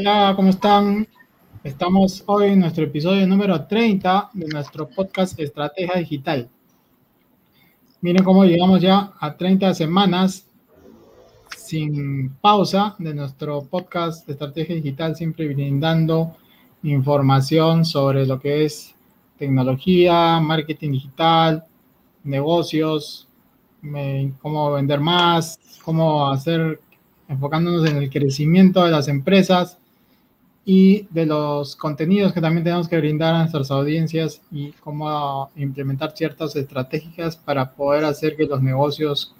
Hola, ¿cómo están? Estamos hoy en nuestro episodio número 30 de nuestro podcast Estrategia Digital. Miren cómo llegamos ya a 30 semanas sin pausa de nuestro podcast Estrategia Digital, siempre brindando información sobre lo que es tecnología, marketing digital, negocios, cómo vender más, cómo hacer, enfocándonos en el crecimiento de las empresas y de los contenidos que también tenemos que brindar a nuestras audiencias y cómo implementar ciertas estrategias para poder hacer que los negocios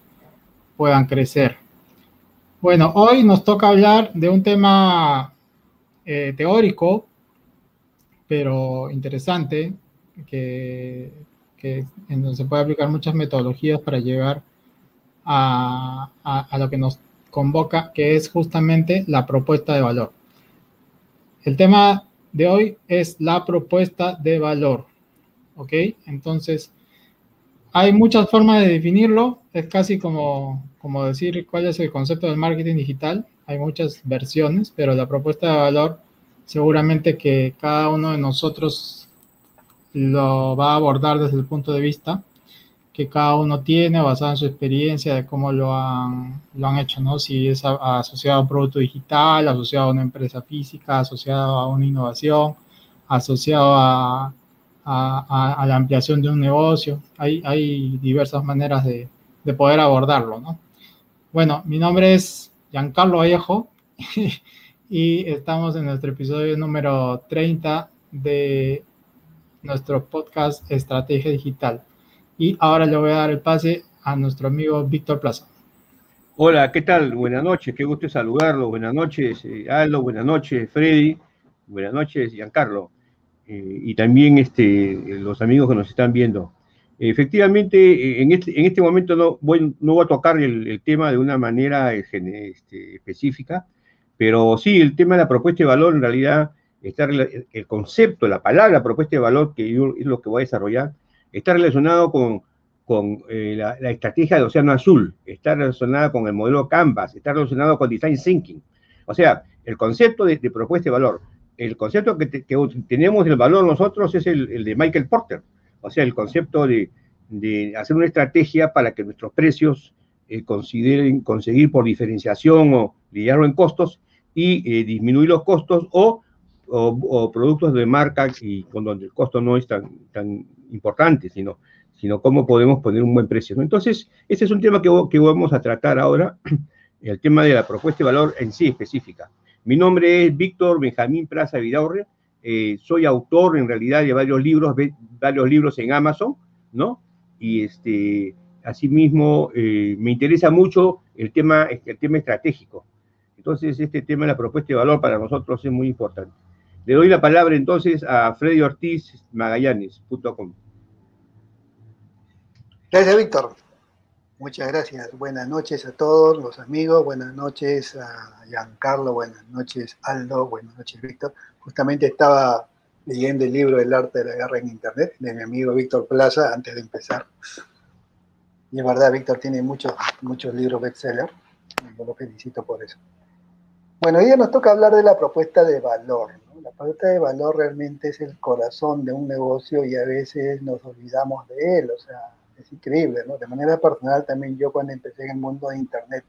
puedan crecer. Bueno, hoy nos toca hablar de un tema eh, teórico, pero interesante, que que en donde se puede aplicar muchas metodologías para llegar a, a, lo que nos convoca, que es justamente la propuesta de valor. El tema de hoy es la propuesta de valor. ¿Ok? Entonces, hay muchas formas de definirlo. Es casi como, como decir cuál es el concepto del marketing digital. Hay muchas versiones, pero la propuesta de valor seguramente que cada uno de nosotros lo va a abordar desde el punto de vista que cada uno tiene basado en su experiencia de cómo lo han, lo han hecho, ¿no? Si es asociado a un producto digital, asociado a una empresa física, asociado a una innovación, asociado a, a, la ampliación de un negocio. Hay, hay diversas maneras de, de, poder abordarlo, ¿no? Bueno, mi nombre es Giancarlo Vallejo y estamos en nuestro episodio número 30 de nuestro podcast Estrategia Digital. Y ahora le voy a dar el pase a nuestro amigo Víctor Plaza. Hola, ¿qué tal? Buenas noches, qué gusto saludarlo. Buenas noches, eh, Aldo, buenas noches, Freddy, buenas noches, Giancarlo. Eh, y también este, los amigos que nos están viendo. Efectivamente, en este, en este momento no voy, no voy a tocar el, tema de una manera este, específica, pero sí, el tema de la propuesta de valor en realidad está, el concepto, la palabra propuesta de valor, que yo, es lo que voy a desarrollar, está relacionado con, con eh, la, estrategia de Océano Azul, está relacionada con el modelo Canvas, está relacionado con Design Thinking. O sea, el concepto de, propuesta de valor, el concepto que, tenemos del valor nosotros es el, de Michael Porter, o sea, el concepto de, de hacer una estrategia para que nuestros precios eh, consideren conseguir por diferenciación o lidiarlo en costos y eh, disminuir los costos o productos de marca y con donde el costo no es tan importante, sino, sino cómo podemos poner un buen precio. Entonces, ese es un tema que, que vamos a tratar ahora, el tema de la propuesta de valor en sí específica. Mi nombre es Víctor Benjamín Plaza Vidaurre, eh, soy autor en realidad de varios libros, varios libros en Amazon, ¿no? Y este, asimismo eh, me interesa mucho el tema, el tema estratégico. Entonces, este tema de la propuesta de valor para nosotros es muy importante. Le doy la palabra entonces a Freddy Ortiz Magallanes.com. Gracias, Víctor. Muchas gracias. Buenas noches a todos los amigos. Buenas noches a Giancarlo. Buenas noches, Aldo. Buenas noches, Víctor. Justamente estaba leyendo el libro El arte de la guerra en Internet de mi amigo Víctor Plaza antes de empezar. Y es verdad, Víctor tiene muchos, muchos libros bestseller. Yo lo felicito por eso. Bueno, hoy nos toca hablar de la propuesta de valor. La propuesta de valor realmente es el corazón de un negocio y a veces nos olvidamos de él. O sea, es increíble, ¿no? De manera personal también yo cuando empecé en el mundo de Internet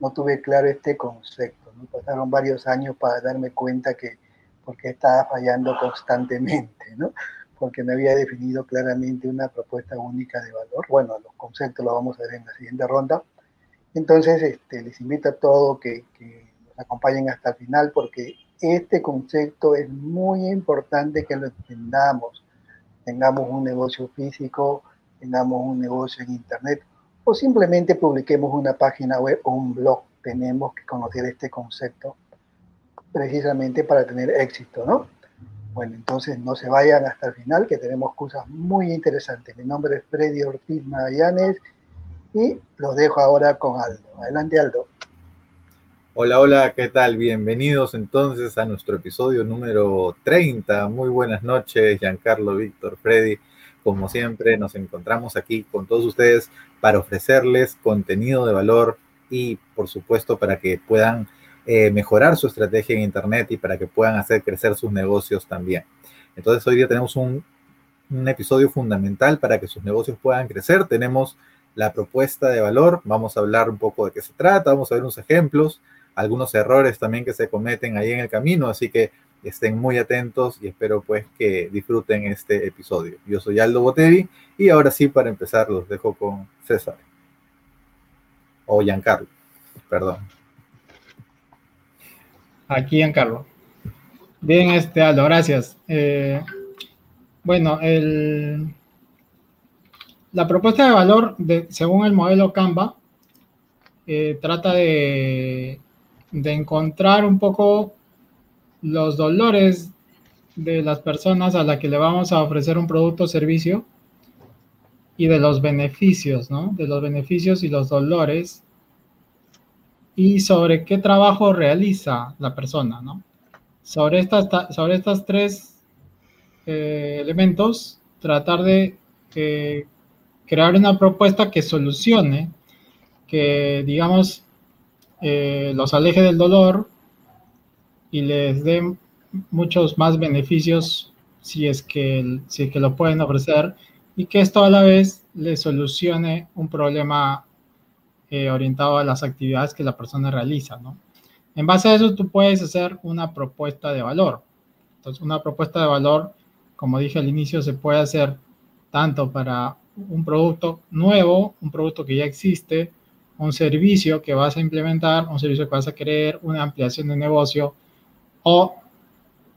no tuve claro este concepto. ¿no? Pasaron varios años para darme cuenta que porque estaba fallando constantemente, ¿no? Porque no había definido claramente una propuesta única de valor. Bueno, los conceptos los vamos a ver en la siguiente ronda. Entonces, este, les invito a todos que, que acompañen hasta el final porque este concepto es muy importante que lo entendamos. Tengamos un negocio físico, tengamos un negocio en internet o simplemente publiquemos una página web o un blog. Tenemos que conocer este concepto precisamente para tener éxito, ¿no? Bueno, entonces no se vayan hasta el final, que tenemos cosas muy interesantes. Mi nombre es Freddy Ortiz Magallanes y los dejo ahora con Aldo. Adelante, Aldo. Hola, hola, ¿qué tal? Bienvenidos entonces a nuestro episodio número 30. Muy buenas noches, Giancarlo, Víctor, Freddy. Como siempre, nos encontramos aquí con todos ustedes para ofrecerles contenido de valor y, por supuesto, para que puedan eh, mejorar su estrategia en Internet y para que puedan hacer crecer sus negocios también. Entonces hoy día tenemos un, un episodio fundamental para que sus negocios puedan crecer. Tenemos la propuesta de valor, vamos a hablar un poco de qué se trata, vamos a ver unos ejemplos, algunos errores también que se cometen ahí en el camino, así que estén muy atentos y espero pues que disfruten este episodio. Yo soy Aldo Boteri y ahora sí para empezar los dejo con César o Giancarlo, perdón. Aquí Giancarlo. Bien, este Aldo, gracias. Eh, bueno, el, la propuesta de valor, de, según el modelo Canva, eh, trata de, de encontrar un poco los dolores de las personas a las que le vamos a ofrecer un producto o servicio y de los beneficios, ¿no? De los beneficios y los dolores y sobre qué trabajo realiza la persona, ¿no? Sobre estas, sobre estas tres eh, elementos, tratar de eh, crear una propuesta que solucione, que, digamos, eh, los aleje del dolor y les dé muchos más beneficios si es, que, si es que lo pueden ofrecer y que esto a la vez le solucione un problema eh, orientado a las actividades que la persona realiza, ¿no? En base a eso tú puedes hacer una propuesta de valor. Entonces, una propuesta de valor, como dije al inicio, se puede hacer tanto para un producto nuevo, un producto que ya existe, un servicio que vas a implementar, un servicio que vas a querer, una ampliación de negocio o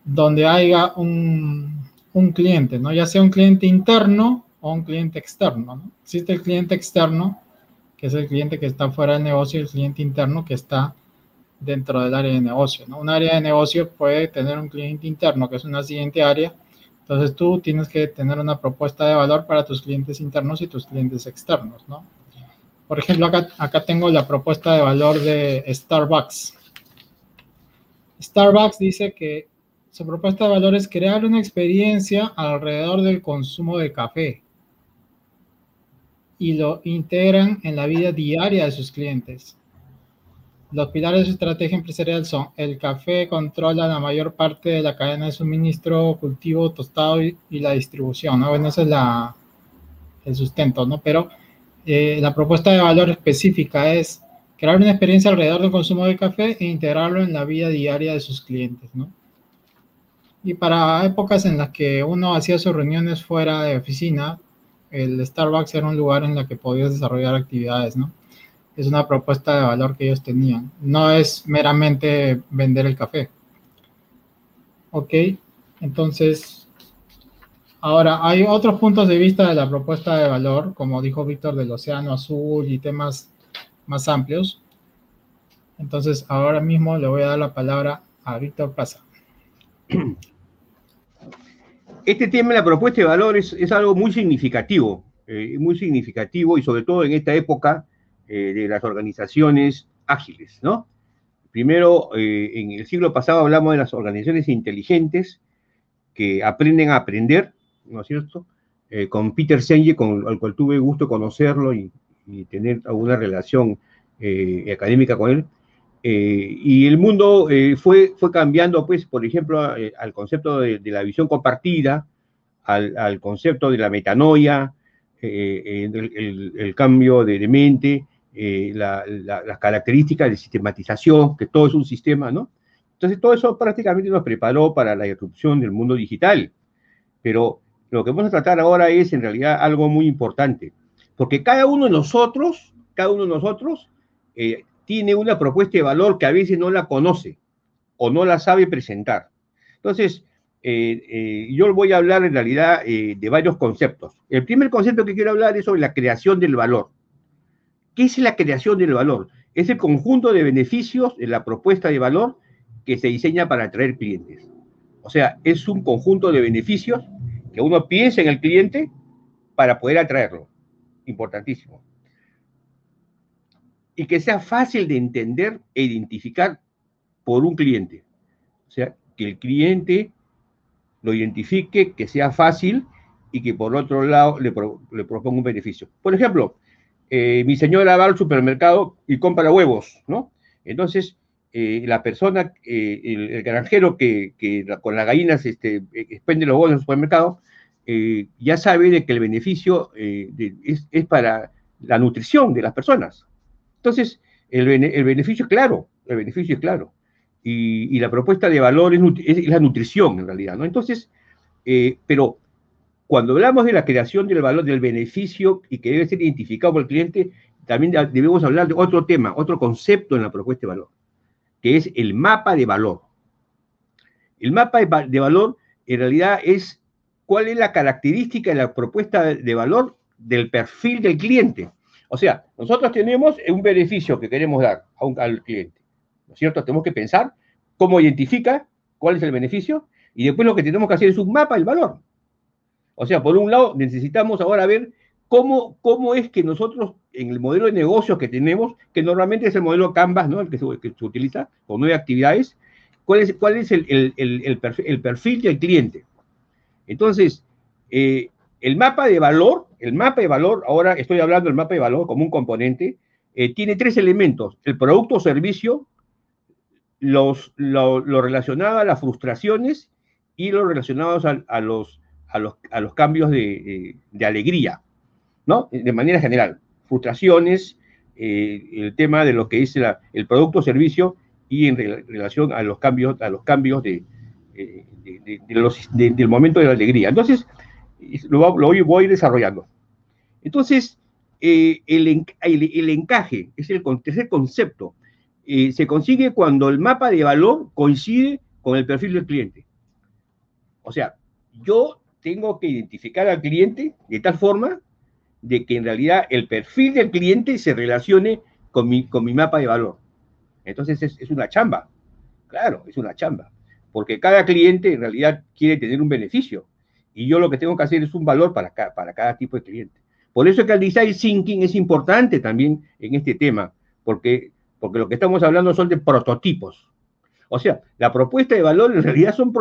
donde haya un, un cliente, ¿no? Ya sea un cliente interno o un cliente externo, ¿no? Existe el cliente externo, que es el cliente que está fuera del negocio, y el cliente interno que está dentro del área de negocio, ¿no? Un área de negocio puede tener un cliente interno, que es una siguiente área, entonces tú tienes que tener una propuesta de valor para tus clientes internos y tus clientes externos, ¿no? Por ejemplo, acá, tengo la propuesta de valor de Starbucks. Starbucks dice que su propuesta de valor es crear una experiencia alrededor del consumo de café y lo integran en la vida diaria de sus clientes. Los pilares de su estrategia empresarial son el café controla la mayor parte de la cadena de suministro, cultivo, tostado y, la distribución, ¿no? Bueno, es el sustento, ¿no? Pero eh, la propuesta de valor específica es crear una experiencia alrededor del consumo de café e integrarlo en la vida diaria de sus clientes, ¿no? Y para épocas en las que uno hacía sus reuniones fuera de oficina, el Starbucks era un lugar en el que podías desarrollar actividades, ¿no? es una propuesta de valor que ellos tenían. No es meramente vender el café. Ok, entonces, ahora hay otros puntos de vista de la propuesta de valor, como dijo Víctor, del Océano Azul y temas más amplios. Entonces, ahora mismo le voy a dar la palabra a Víctor Plaza. Este tema de la propuesta de valor es, algo muy significativo, eh, muy significativo y sobre todo en esta época eh, de las organizaciones ágiles, ¿no? Primero, eh, en el siglo pasado hablamos de las organizaciones inteligentes que aprenden a aprender, ¿no es cierto? Eh, con Peter Senge, con el cual tuve gusto conocerlo y, tener alguna relación académica con él. y el mundo fue, fue cambiando, pues, por ejemplo, al concepto de, la visión compartida, al, concepto de la metanoia, el, cambio de, de mente, eh, las características de sistematización, que todo es un sistema, ¿no? Entonces, todo eso prácticamente nos preparó para la irrupción del mundo digital. Pero lo que vamos a tratar ahora es en realidad algo muy importante, porque cada uno de nosotros, cada uno de nosotros eh, tiene una propuesta de valor que a veces no la conoce o no la sabe presentar. Entonces, eh, yo voy a hablar en realidad de varios conceptos. El primer concepto que quiero hablar es sobre la creación del valor. ¿Qué es la creación del valor? Es el conjunto de beneficios de la propuesta de valor que se diseña para atraer clientes. O sea, es un conjunto de beneficios que uno piensa en el cliente para poder atraerlo. Importantísimo. Y que sea fácil de entender e identificar por un cliente. O sea, que el cliente lo identifique, que sea fácil y que por otro lado le, le proponga un beneficio. Por ejemplo, eh, mi señora va al supermercado y compra huevos, ¿no? Entonces, eh, la persona, eh, el, granjero que, con las gallinas este, expende los huevos en el supermercado, ya sabe de que el beneficio es, para la nutrición de las personas. Entonces, el, beneficio es claro, el beneficio es claro. Y, la propuesta de valor es, la nutrición, en realidad, ¿no? Entonces, pero cuando hablamos de la creación del valor, del beneficio y que debe ser identificado por el cliente, también debemos hablar de otro tema, otro concepto en la propuesta de valor, que es el mapa de valor. El mapa de, valor en realidad es cuál es la característica de la propuesta de valor del perfil del cliente. O sea, nosotros tenemos un beneficio que queremos dar al cliente, ¿no es cierto? Tenemos que pensar cómo identifica cuál es el beneficio y después lo que tenemos que hacer es un mapa del valor. O sea, por un lado, necesitamos ahora ver cómo, cómo es que nosotros, en el modelo de negocios que tenemos, que normalmente es el modelo Canvas, ¿no? El que se, utiliza con nueve actividades, cuál es, cuál es el, el, perfil, del cliente. Entonces, eh, el mapa de valor, el mapa de valor, ahora estoy hablando del mapa de valor como un componente, eh, tiene tres elementos, el producto o servicio, los, lo, relacionado a las frustraciones y lo relacionado a los a los, cambios de, alegría, ¿no? De manera general, frustraciones, eh, el tema de lo que es el producto o servicio y en relación a los cambios, a los cambios de, eh, del momento de la alegría. Entonces, lo, voy, voy, desarrollando. Entonces, eh, el, el, encaje es el tercer concepto. se consigue cuando el mapa de valor coincide con el perfil del cliente. O sea, yo tengo que identificar al cliente de tal forma de que en realidad el perfil del cliente se relacione con mi, con mi mapa de valor. Entonces es, una chamba, claro, es una chamba, porque cada cliente en realidad quiere tener un beneficio y yo lo que tengo que hacer es un valor para, cada, para cada tipo de cliente. Por eso es que el design thinking es importante también en este tema, porque, porque lo que estamos hablando son de prototipos. O sea, la propuesta de valor en realidad son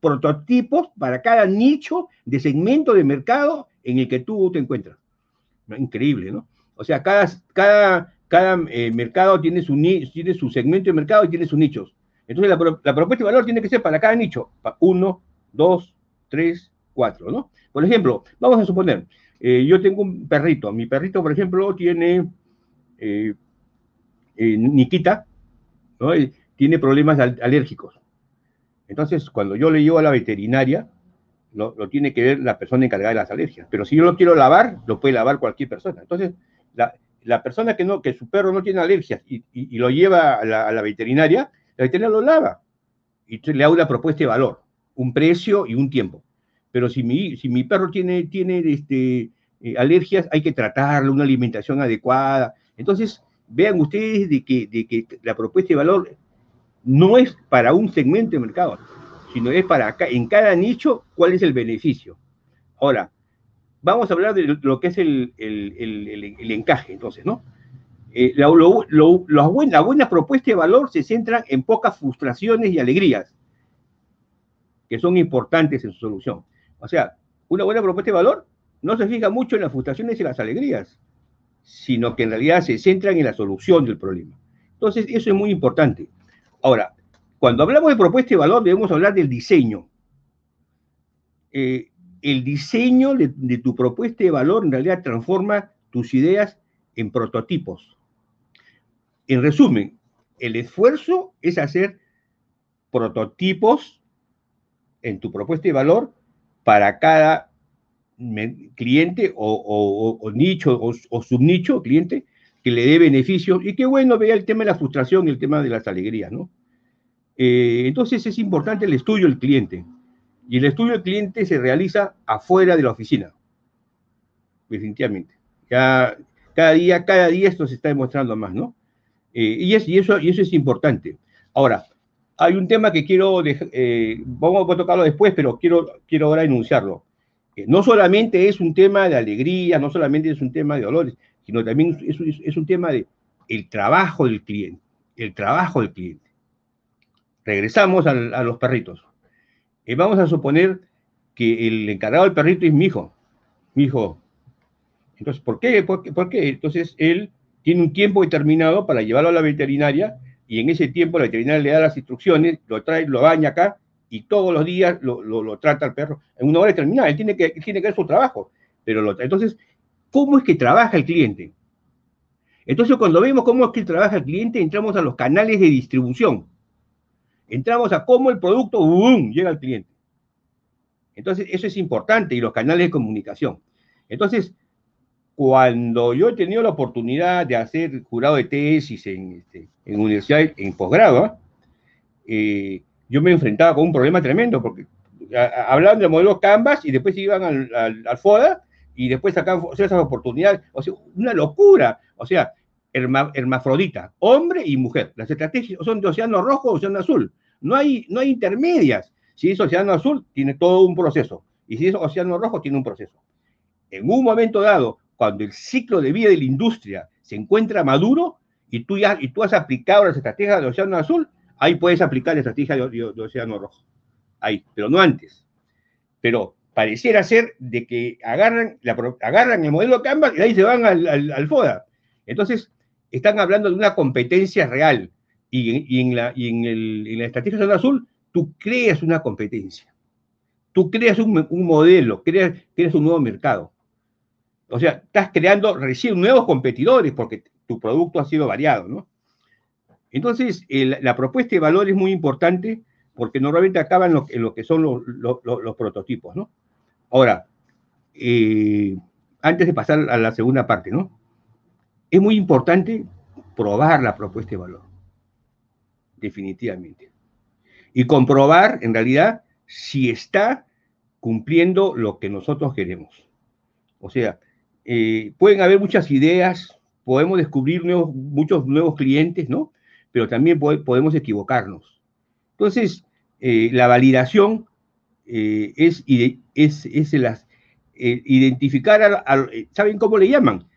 prototipos para cada nicho de segmento de mercado en el que tú te encuentras. Increíble, ¿no? O sea, cada, cada, cada eh, mercado tiene su, tiene su segmento de mercado y tiene sus nichos. Entonces, la, propuesta de valor tiene que ser para cada nicho. Uno, dos, tres, cuatro, ¿no? Por ejemplo, vamos a suponer, eh, yo tengo un perrito. Mi perrito, por ejemplo, tiene eh, Nikita, ¿no? tiene problemas alérgicos. Entonces, cuando yo le llevo a la veterinaria, lo, tiene que ver la persona encargada de las alergias. Pero si yo lo quiero lavar, lo puede lavar cualquier persona. Entonces, la, persona que, no, que su perro no tiene alergias y, lo lleva a la, veterinaria, la veterinaria lo lava y le da una propuesta de valor, un precio y un tiempo. Pero si mi, si mi perro tiene, tiene este, eh, alergias, hay que tratarlo, una alimentación adecuada. Entonces, vean ustedes de que, de que la propuesta de valor no es para un segmento de mercado, sino es para acá, en cada nicho cuál es el beneficio. Ahora, vamos a hablar de lo que es el, encaje, entonces, ¿no? Eh, la, buena, buena propuesta de valor se centra en pocas frustraciones y alegrías, que son importantes en su solución. O sea, una buena propuesta de valor no se fija mucho en las frustraciones y las alegrías, sino que en realidad se centran en la solución del problema. Entonces, eso es muy importante. Ahora, cuando hablamos de propuesta de valor, debemos hablar del diseño. Eh, el diseño de, tu propuesta de valor en realidad transforma tus ideas en prototipos. En resumen, el esfuerzo es hacer prototipos en tu propuesta de valor para cada cliente o, nicho o, o, subnicho cliente que le dé beneficios y qué bueno vea el tema de la frustración y el tema de las alegrías, ¿no? Eh, entonces es importante el estudio del cliente y el estudio del cliente se realiza afuera de la oficina, definitivamente. Cada día, cada día esto se está demostrando más, ¿no? Eh, y, es, y, eso, es importante. Ahora, hay un tema que quiero, eh, vamos a tocarlo después, pero quiero, ahora enunciarlo. no solamente es un tema de alegría, no solamente es un tema de dolores, sino también es, un tema de el trabajo del cliente, el trabajo del cliente. Regresamos a, los perritos. eh, vamos a suponer que el encargado del perrito es mi hijo. Mi hijo. Entonces, ¿por qué? ¿por qué? Entonces, él tiene un tiempo determinado para llevarlo a la veterinaria y en ese tiempo la veterinaria le da las instrucciones, lo trae, lo baña acá y todos los días lo, lo, trata al perro en una hora determinada. Él tiene que, tiene que hacer su trabajo. Pero entonces, ¿cómo es que trabaja el cliente? Entonces, cuando vemos cómo es que trabaja el cliente, entramos a los canales de distribución. Entramos a cómo el producto ¡boom! llega al cliente. Entonces, eso es importante y los canales de comunicación. Entonces, cuando yo he tenido la oportunidad de hacer jurado de tesis en, este, universidad, en posgrado, eh, yo me enfrentaba con un problema tremendo, porque hablaban de modelos Canvas y después iban al, al, FODA y después sacaban esas oportunidades. O sea, una locura. O sea, hermafrodita, hombre y mujer. Las estrategias son de océano rojo o océano azul. No hay, no hay intermedias. Si es océano azul, tiene todo un proceso. Y si es océano rojo, tiene un proceso. En un momento dado, cuando el ciclo de vida de la industria se encuentra maduro y tú, ya, y tú has aplicado las estrategias de océano azul, ahí puedes aplicar la estrategia de, océano rojo. Ahí, pero no antes. Pero pareciera ser de que agarran, la, agarran el modelo Canvas y ahí se van al, al, FODA. Entonces, están hablando de una competencia real. Y, en, la, y en, el, en, la, estrategia océano azul, tú creas una competencia. Tú creas un, modelo, creas, un nuevo mercado. O sea, estás creando recién nuevos competidores porque tu producto ha sido variado, ¿no? Entonces, la propuesta de valor es muy importante porque normalmente acaba en lo, que son los, prototipos, ¿no? Ahora, eh, antes de pasar a la segunda parte, ¿no? Es muy importante probar la propuesta de valor, definitivamente. Y comprobar, en realidad, si está cumpliendo lo que nosotros queremos. O sea, eh, pueden haber muchas ideas, podemos descubrir muchos nuevos clientes, ¿no? Pero también podemos equivocarnos. Entonces, eh, la validación eh, es, es, es identificar, a, ¿saben cómo le llaman?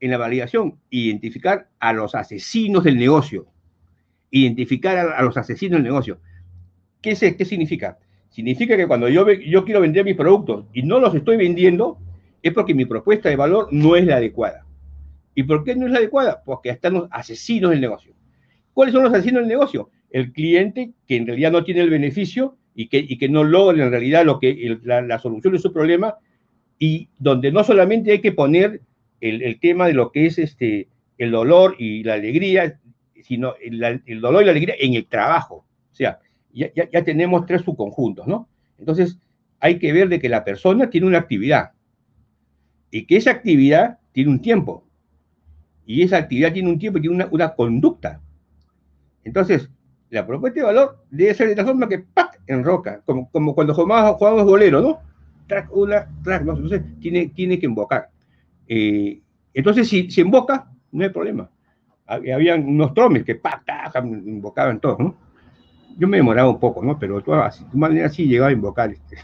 En la validación, identificar a los asesinos del negocio. Identificar a, los asesinos del negocio. ¿Qué, ¿Qué significa? Significa que cuando yo, yo quiero vender mis productos y no los estoy vendiendo, es porque mi propuesta de valor no es la adecuada. ¿Y por qué no es la adecuada? Porque están los asesinos del negocio. ¿Cuáles son los asesinos del negocio? El cliente que en realidad no tiene el beneficio y que, y que no logra en realidad lo que, la, solución de su problema y donde no solamente hay que poner el, tema de lo que es este, el dolor y la alegría, sino el, dolor y la alegría en el trabajo. O sea, ya, ya, tenemos tres subconjuntos, ¿no? Entonces, hay que ver de que la persona tiene una actividad, y que esa actividad tiene un tiempo. Y esa actividad tiene un tiempo y tiene una, una conducta. Entonces, la propuesta de valor debe ser de tal forma que ¡pac! enroca, como, como cuando jugamos, jugamos bolero, ¿no? Track, una, track, ¿no? Entonces, tiene, tiene que invocar. Eh, entonces, si, si invoca, no hay problema. Habían unos tromes que ¡pac! invocaban todos, ¿no? Yo me demoraba un poco, ¿no? Pero tú, así, tu manera sí llegaba a invocar. Este.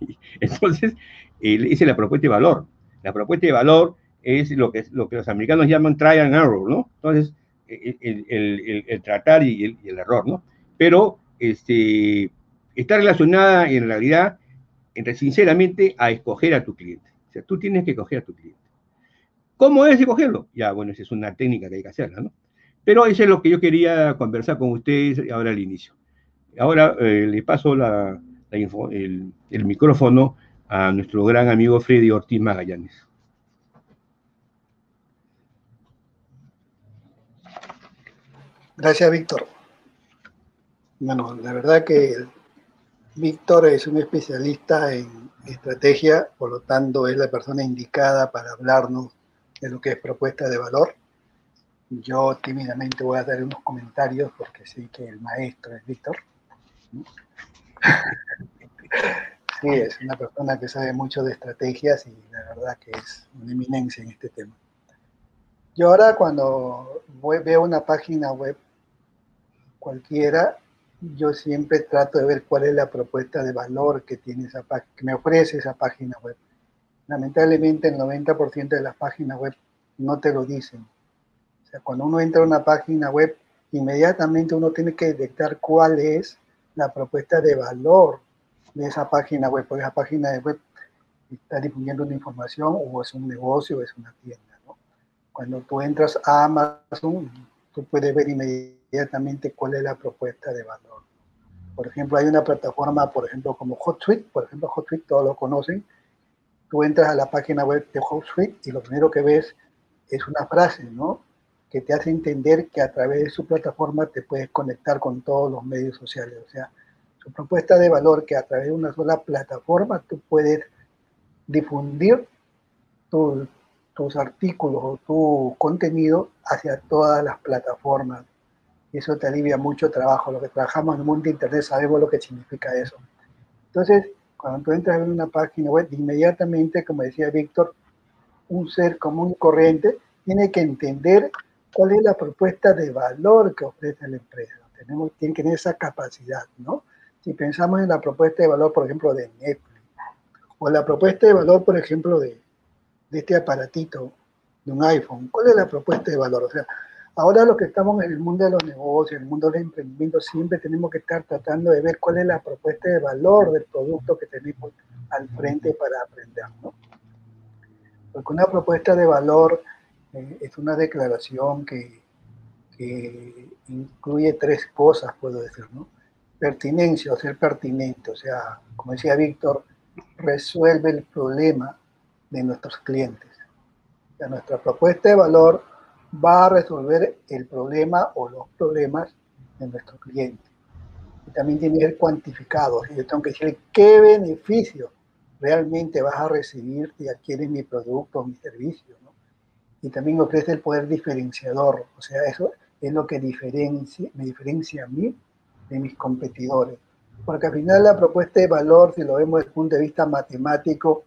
Entonces, eh, es la propuesta de valor. La propuesta de valor es lo que, lo que los americanos llaman try and error, ¿no? Entonces, el, tratar y, el, error, ¿no? Pero este, está relacionada en realidad, entre sinceramente, a escoger a tu cliente. O sea, tú tienes que escoger a tu cliente. ¿Cómo es escogerlo? Ya, bueno, esa es una técnica que hay que hacerla, ¿no? Pero eso es lo que yo quería conversar con ustedes ahora al inicio. Ahora eh, le paso la, el, el micrófono a nuestro gran amigo Freddy Ortiz Magallanes. Gracias, Víctor. Bueno, la verdad que Víctor es un especialista en estrategia, por lo tanto es la persona indicada para hablarnos de lo que es propuesta de valor. Yo tímidamente voy a dar unos comentarios porque sé que el maestro es Víctor. Sí, es una persona que sabe mucho de estrategias y la verdad que es una eminencia en este tema. Yo ahora cuando veo una página web cualquiera, yo siempre trato de ver cuál es la propuesta de valor que tiene esa que me ofrece esa página web. Lamentablemente el 90% de las páginas web no te lo dicen. O sea, cuando uno entra a una página web, inmediatamente uno tiene que detectar cuál es la propuesta de valor de esa página web, porque esa página web está difundiendo una información o es un negocio o es una tienda. Cuando tú entras a Amazon, tú puedes ver inmediatamente inmediatamente cuál es la propuesta de valor. Por ejemplo, hay una plataforma, por ejemplo, como HotSuite, por ejemplo, HotSuite todos lo conocen. Tú entras a la página web de HotSuite y lo primero que ves es una frase, ¿no? Que te hace entender que a través de su plataforma te puedes conectar con todos los medios sociales. O sea, su propuesta de valor que a través de una sola plataforma tú puedes difundir tus artículos o tu contenido hacia todas las plataformas. Y eso te alivia mucho trabajo. Lo que trabajamos en el mundo de Internet sabemos lo que significa eso. Entonces, cuando entras en una página web, inmediatamente, como decía Víctor, un ser común y corriente tiene que entender cuál es la propuesta de valor que ofrece la empresa. Tenemos, tiene que tener esa capacidad, ¿no? Si pensamos en la propuesta de valor, por ejemplo, de Netflix, o la propuesta de valor, por ejemplo, de, de este aparatito, de un iPhone, ¿cuál es la propuesta de valor? O sea, ahora lo que estamos en el mundo de los negocios, en el mundo del emprendimiento, siempre tenemos que estar tratando de ver cuál es la propuesta de valor del producto que tenemos al frente para aprender, ¿no? Porque una propuesta de valor eh, es una declaración que, que, incluye tres cosas, puedo decir, ¿no? Pertinencia, o ser pertinente, o sea, como decía Víctor, resuelve el problema de nuestros clientes. O sea, nuestra propuesta de valor va a resolver el problema o los problemas de nuestro cliente. Y también tiene que ser cuantificado. Yo tengo que decir qué beneficio realmente vas a recibir si adquieres mi producto o mi servicio. ¿no? Y también ofrece el poder diferenciador, o sea, eso es lo que diferencia, me diferencia a mí de mis competidores. Porque al final la propuesta de valor, si lo vemos desde el punto de vista matemático,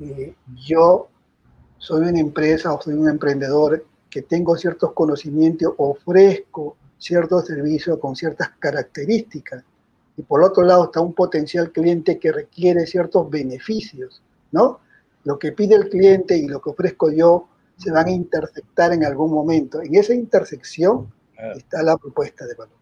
eh, yo soy una empresa o soy un emprendedor que tengo ciertos conocimientos, ofrezco ciertos servicios con ciertas características y por otro lado está un potencial cliente que requiere ciertos beneficios, ¿no? Lo que pide el cliente y lo que ofrezco yo se van a intersectar en algún momento. En esa intersección está la propuesta de valor.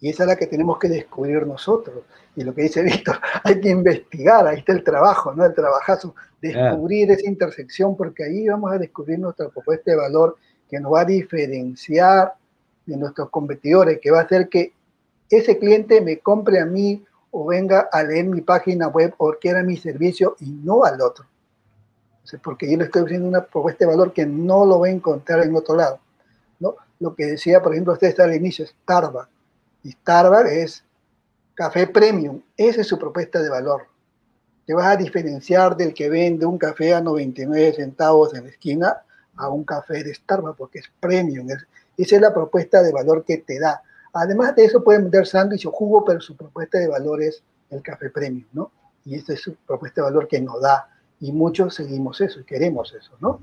Y esa es la que tenemos que descubrir nosotros. Y lo que dice Víctor, hay que investigar, ahí está el trabajo, ¿no? El trabajazo, descubrir esa intersección, porque ahí vamos a descubrir nuestra propuesta de valor que nos va a diferenciar de nuestros competidores, que va a hacer que ese cliente me compre a mí o venga a leer mi página web o quiera mi servicio y no al otro. porque yo le estoy ofreciendo una propuesta de valor que no lo va a encontrar en otro lado. ¿no? Lo que decía, por ejemplo, usted está al inicio, Starbucks. Y Starbucks es café premium. Esa es su propuesta de valor. Te vas a diferenciar del que vende un café a 99 centavos en la esquina a un café de Starbucks porque es premium. esa es la propuesta de valor que te da. Además de eso, pueden vender sándwich o jugo, pero su propuesta de valor es el café premium, ¿no? Y esa es su propuesta de valor que nos da. Y muchos seguimos eso y queremos eso, ¿no?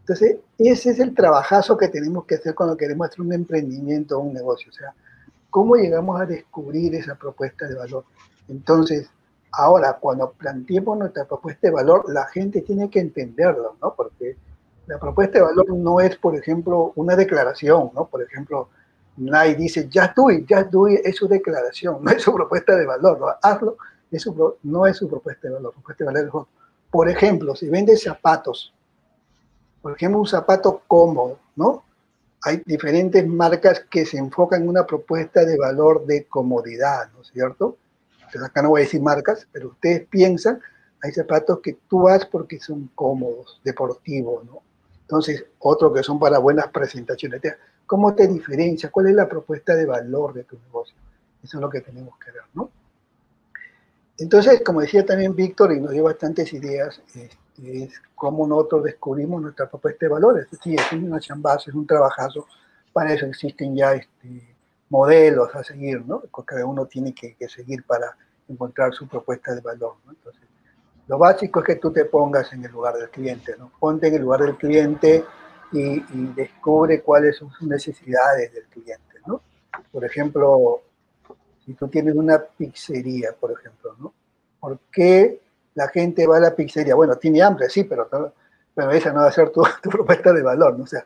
Entonces, ese es el trabajazo que tenemos que hacer cuando queremos hacer un emprendimiento o un negocio. O sea, ¿cómo llegamos a descubrir esa propuesta de valor? Entonces, ahora, cuando planteemos nuestra propuesta de valor, la gente tiene que entenderlo, ¿no? Porque la propuesta de valor no es, por ejemplo, una declaración, ¿no? Por ejemplo, Nadie dice, ya estoy, ya estoy, es su declaración, no es su propuesta de valor, ¿no? hazlo, no es su propuesta de valor, propuesta de valor Por ejemplo, si vende zapatos, por ejemplo, un zapato cómodo, ¿no? Hay diferentes marcas que se enfocan en una propuesta de valor de comodidad, ¿no es cierto? Entonces acá no voy a decir marcas, pero ustedes piensan, hay zapatos que tú vas porque son cómodos, deportivos, ¿no? Entonces, otros que son para buenas presentaciones. ¿Cómo te diferencia? ¿Cuál es la propuesta de valor de tu negocio? Eso es lo que tenemos que ver, ¿no? Entonces, como decía también Víctor, y nos dio bastantes ideas, es, cómo nosotros descubrimos nuestra propuesta de valores. Sí, es una chambazo, es un trabajazo. Para eso existen ya este, modelos a seguir, ¿no? Cada uno tiene que, seguir para encontrar su propuesta de valor, ¿no? Entonces, lo básico es que tú te pongas en el lugar del cliente, ¿no? Ponte en el lugar del cliente, y, descubre cuáles son sus necesidades del cliente, ¿no? Por ejemplo, si tú tienes una pizzería, por ejemplo, ¿no? ¿Por qué la gente va a la pizzería? Bueno, tiene hambre, sí, pero, pero esa no va a ser tu, tu propuesta de valor, ¿no? O sea,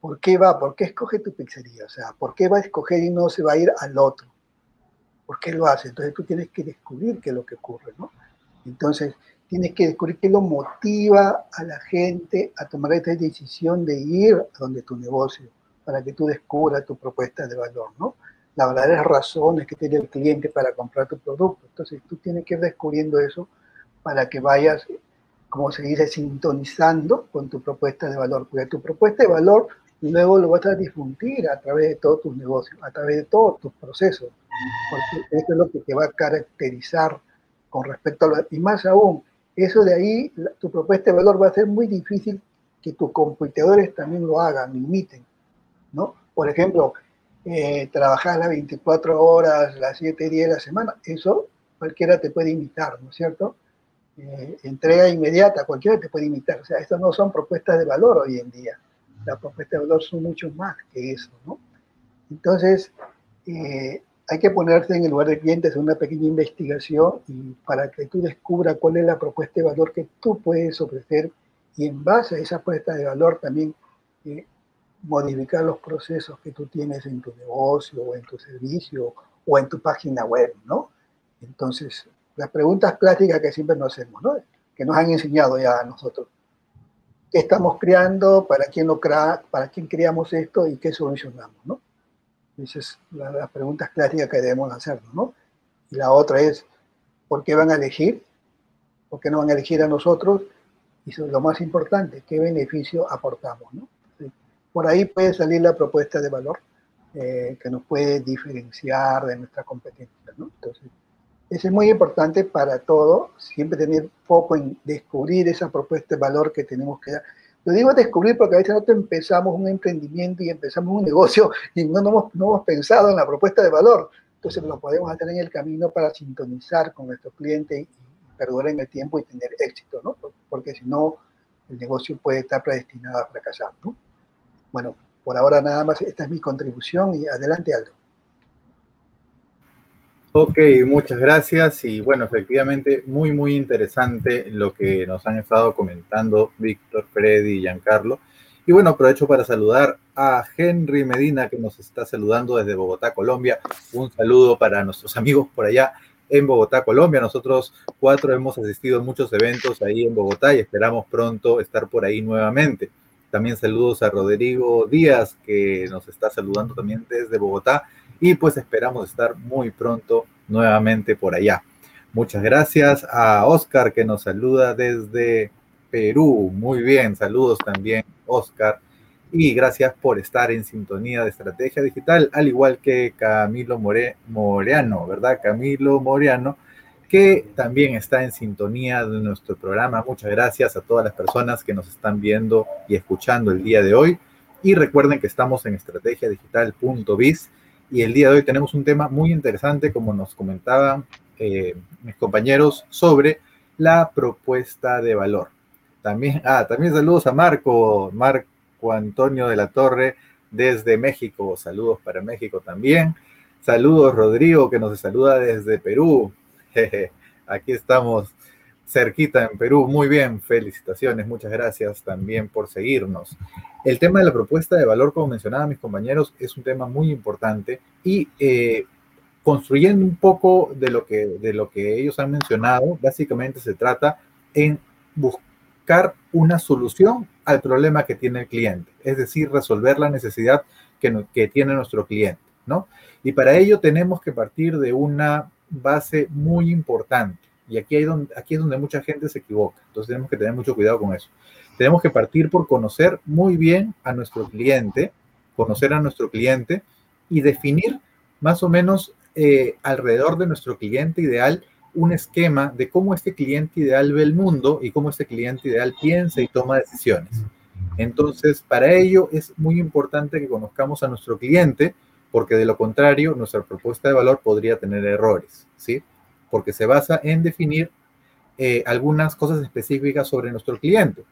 ¿por qué va? ¿Por qué escoge tu pizzería? O sea, ¿por qué va a escoger y no se va a ir al otro? ¿Por qué lo hace? Entonces tú tienes que descubrir qué es lo que ocurre, ¿no? Entonces, tienes que descubrir qué lo motiva a la gente a tomar esta decisión de ir a donde tu negocio para que tú descubras tu propuesta de valor, ¿no? Las verdaderas razones que tiene el cliente para comprar tu producto. Entonces tú tienes que ir descubriendo eso para que vayas, como se dice, sintonizando con tu propuesta de valor, porque tu propuesta de valor luego lo vas a difundir a través de todos tus negocios, a través de todos tus procesos, porque eso es lo que te va a caracterizar con respecto a lo, y más aún, eso de ahí, tu propuesta de valor va a ser muy difícil que tus competidores también lo hagan, imiten, ¿no? Por ejemplo, eh, trabajar las 24 horas, las 7 días de la semana, eso cualquiera te puede imitar, ¿no es cierto? Eh, entrega inmediata, cualquiera te puede imitar. O sea, estas no son propuestas de valor hoy en día. Las propuestas de valor son mucho más que eso, ¿no? Entonces, eh, hay que ponerse en el lugar del cliente, hacer una pequeña investigación y para que tú descubras cuál es la propuesta de valor que tú puedes ofrecer y en base a esa propuesta de valor también eh, modificar los procesos que tú tienes en tu negocio o en tu servicio o en tu página web, ¿no? Entonces, las preguntas clásicas que siempre nos hacemos, ¿no? Que nos han enseñado ya a nosotros. ¿Qué estamos creando? ¿Para quién lo crea, ¿Para quién creamos esto? ¿Y qué solucionamos, no? Esas son las preguntas clásicas que debemos hacernos, ¿no? Y la otra es, ¿por qué van a elegir? ¿Por qué no van a elegir a nosotros? Y lo más importante, ¿qué beneficio aportamos, no? Por ahí puede salir la propuesta de valor eh, que nos puede diferenciar de nuestra competencia, ¿no? Entonces, eso es muy importante para todo, siempre tener foco en descubrir esa propuesta de valor que tenemos que dar. Lo digo descubrir porque a veces nosotros empezamos un emprendimiento y empezamos un negocio y no, hemos, no hemos pensado en la propuesta de valor. Entonces lo podemos hacer en el camino para sintonizar con nuestro cliente y perdurar en el tiempo y tener éxito, ¿no? Porque si no, el negocio puede estar predestinado a fracasar, ¿no? Bueno, por ahora nada más, esta es mi contribución y adelante Aldo. Ok, muchas gracias y bueno, efectivamente muy muy interesante lo que nos han estado comentando Víctor, Freddy y Giancarlo. Y bueno, aprovecho para saludar a Henry Medina que nos está saludando desde Bogotá, Colombia. Un saludo para nuestros amigos por allá en Bogotá, Colombia. Nosotros cuatro hemos asistido a muchos eventos ahí en Bogotá y esperamos pronto estar por ahí nuevamente. También saludos a Rodrigo Díaz que nos está saludando también desde Bogotá y pues esperamos estar muy pronto nuevamente por allá. Muchas gracias a Oscar que nos saluda desde Perú. Muy bien, saludos también, Oscar. Y gracias por estar en sintonía de Estrategia Digital, al igual que Camilo More, Moreano, ¿verdad? Camilo Moreano, que también está en sintonía de nuestro programa. Muchas gracias a todas las personas que nos están viendo y escuchando el día de hoy. Y recuerden que estamos en estrategiadigital.biz y el día de hoy tenemos un tema muy interesante, como nos comentaban eh, mis compañeros, sobre la propuesta de valor. También, ah, también saludos a Marco, Marco Antonio de la Torre desde México. Saludos para México también. Saludos Rodrigo que nos saluda desde Perú. Aquí estamos cerquita en Perú. Muy bien, felicitaciones, muchas gracias también por seguirnos. El tema de la propuesta de valor, como mencionaban mis compañeros, es un tema muy importante y eh, construyendo un poco de lo, que, de lo que ellos han mencionado, básicamente se trata en buscar una solución al problema que tiene el cliente, es decir, resolver la necesidad que, que tiene nuestro cliente, ¿no? Y para ello tenemos que partir de una base muy importante y aquí, hay donde, aquí es donde mucha gente se equivoca. Entonces tenemos que tener mucho cuidado con eso. Tenemos que partir por conocer muy bien a nuestro cliente, conocer a nuestro cliente y definir más o menos eh, alrededor de nuestro cliente ideal un esquema de cómo este cliente ideal ve el mundo y cómo este cliente ideal piensa y toma decisiones. Entonces, para ello es muy importante que conozcamos a nuestro cliente, porque de lo contrario, nuestra propuesta de valor podría tener errores, ¿sí? Porque se basa en definir eh, algunas cosas específicas sobre nuestro cliente.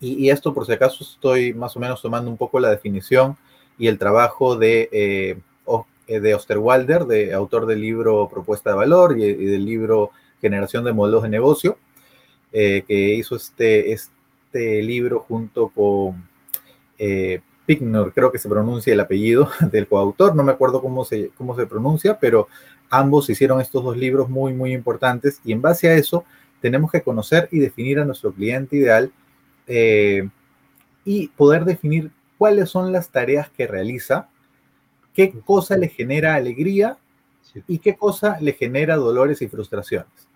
Y, esto, por si acaso, estoy más o menos tomando un poco la definición y el trabajo de, eh, eh, de Osterwalder, de, autor del libro Propuesta de Valor y, del libro Generación de Modelos de Negocio, que hizo este, este libro junto con Pignor, creo que se pronuncia el apellido del coautor, no me acuerdo cómo se, cómo se pronuncia, pero ambos hicieron estos dos libros muy, muy importantes y en base a eso tenemos que conocer y definir a nuestro cliente ideal eh, y poder definir cuáles son las tareas que realiza, qué cosa le genera alegría y qué cosa le genera dolores y frustraciones.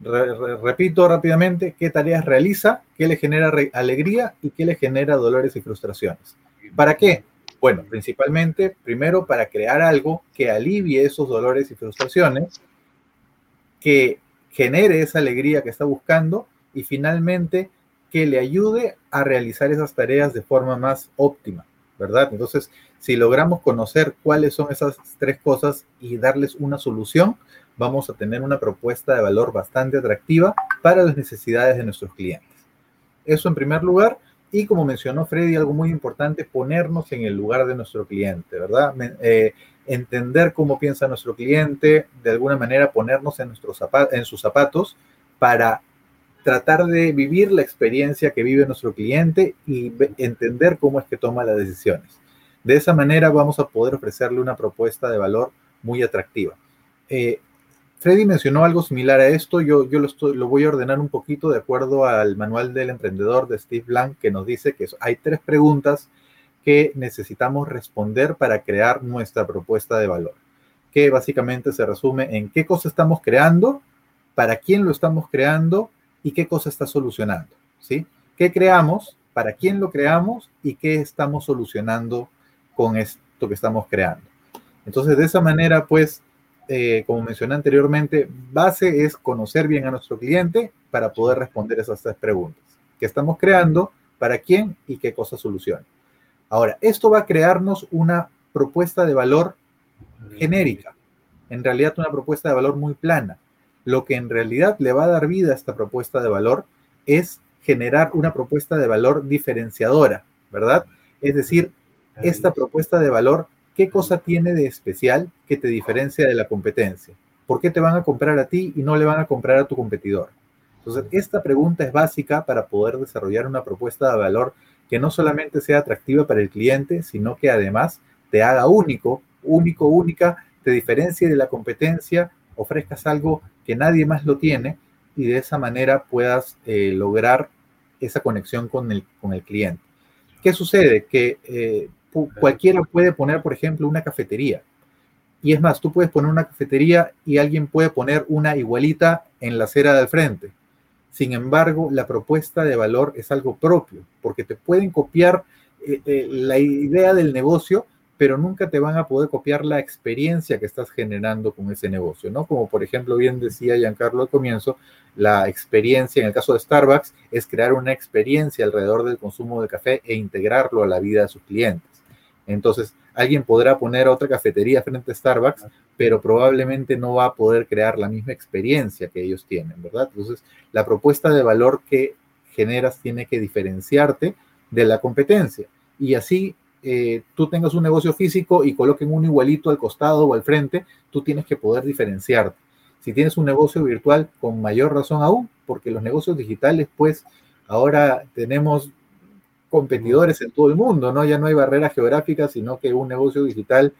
repito rápidamente, qué tareas realiza, qué le genera alegría y qué le genera dolores y frustraciones. ¿Para qué? Bueno, principalmente, primero, para crear algo que alivie esos dolores y frustraciones, que genere esa alegría que está buscando y finalmente que le ayude a realizar esas tareas de forma más óptima, ¿verdad? Entonces, si logramos conocer cuáles son esas tres cosas y darles una solución, vamos a tener una propuesta de valor bastante atractiva para las necesidades de nuestros clientes. Eso en primer lugar. Y como mencionó Freddy, algo muy importante, ponernos en el lugar de nuestro cliente, ¿verdad? Eh, entender cómo piensa nuestro cliente, de alguna manera ponernos en, nuestros en sus zapatos para tratar de vivir la experiencia que vive nuestro cliente y entender cómo es que toma las decisiones. De esa manera vamos a poder ofrecerle una propuesta de valor muy atractiva. Eh, Freddy mencionó algo similar a esto, yo, yo lo, lo, voy a ordenar un poquito de acuerdo al manual del emprendedor de Steve Blank, que nos dice que hay tres preguntas que necesitamos responder para crear nuestra propuesta de valor, que básicamente se resume en qué cosa estamos creando, para quién lo estamos creando y qué cosa está solucionando, ¿sí? ¿Qué creamos, para quién lo creamos y qué estamos solucionando con esto que estamos creando? Entonces, de esa manera, pues, eh, como mencioné anteriormente, base es conocer bien a nuestro cliente para poder responder esas tres preguntas. ¿Qué estamos creando? ¿Para quién? ¿Y qué cosa soluciona? Ahora, esto va a crearnos una propuesta de valor genérica, en realidad una propuesta de valor muy plana. Lo que en realidad le va a dar vida a esta propuesta de valor es generar una propuesta de valor diferenciadora, ¿verdad? Es decir, esta propuesta de valor ¿Qué cosa tiene de especial que te diferencia de la competencia? ¿Por qué te van a comprar a ti y no le van a comprar a tu competidor? Entonces, esta pregunta es básica para poder desarrollar una propuesta de valor que no solamente sea atractiva para el cliente, sino que además te haga único, único, única, te diferencie de la competencia, ofrezcas algo que nadie más lo tiene y de esa manera puedas eh, lograr esa conexión con el, con el cliente. ¿Qué sucede? Que eh, cualquiera puede poner, por ejemplo, una cafetería. Y es más, tú puedes poner una cafetería y alguien puede poner una igualita en la acera del frente. Sin embargo, la propuesta de valor es algo propio, porque te pueden copiar eh, eh, la idea del negocio, pero nunca te van a poder copiar la experiencia que estás generando con ese negocio, ¿no? Como por ejemplo bien decía Giancarlo al comienzo, la experiencia en el caso de Starbucks es crear una experiencia alrededor del consumo de café e integrarlo a la vida de sus clientes. Entonces, alguien podrá poner otra cafetería frente a Starbucks, pero probablemente no va a poder crear la misma experiencia que ellos tienen, ¿verdad? Entonces, la propuesta de valor que generas tiene que diferenciarte de la competencia. Y así eh, tú tengas un negocio físico y coloquen un igualito al costado o al frente, tú tienes que poder diferenciarte. Si tienes un negocio virtual, con mayor razón aún, porque los negocios digitales, pues ahora tenemos competidores en todo el mundo, ¿no? Ya no hay barreras geográficas, sino que un negocio digital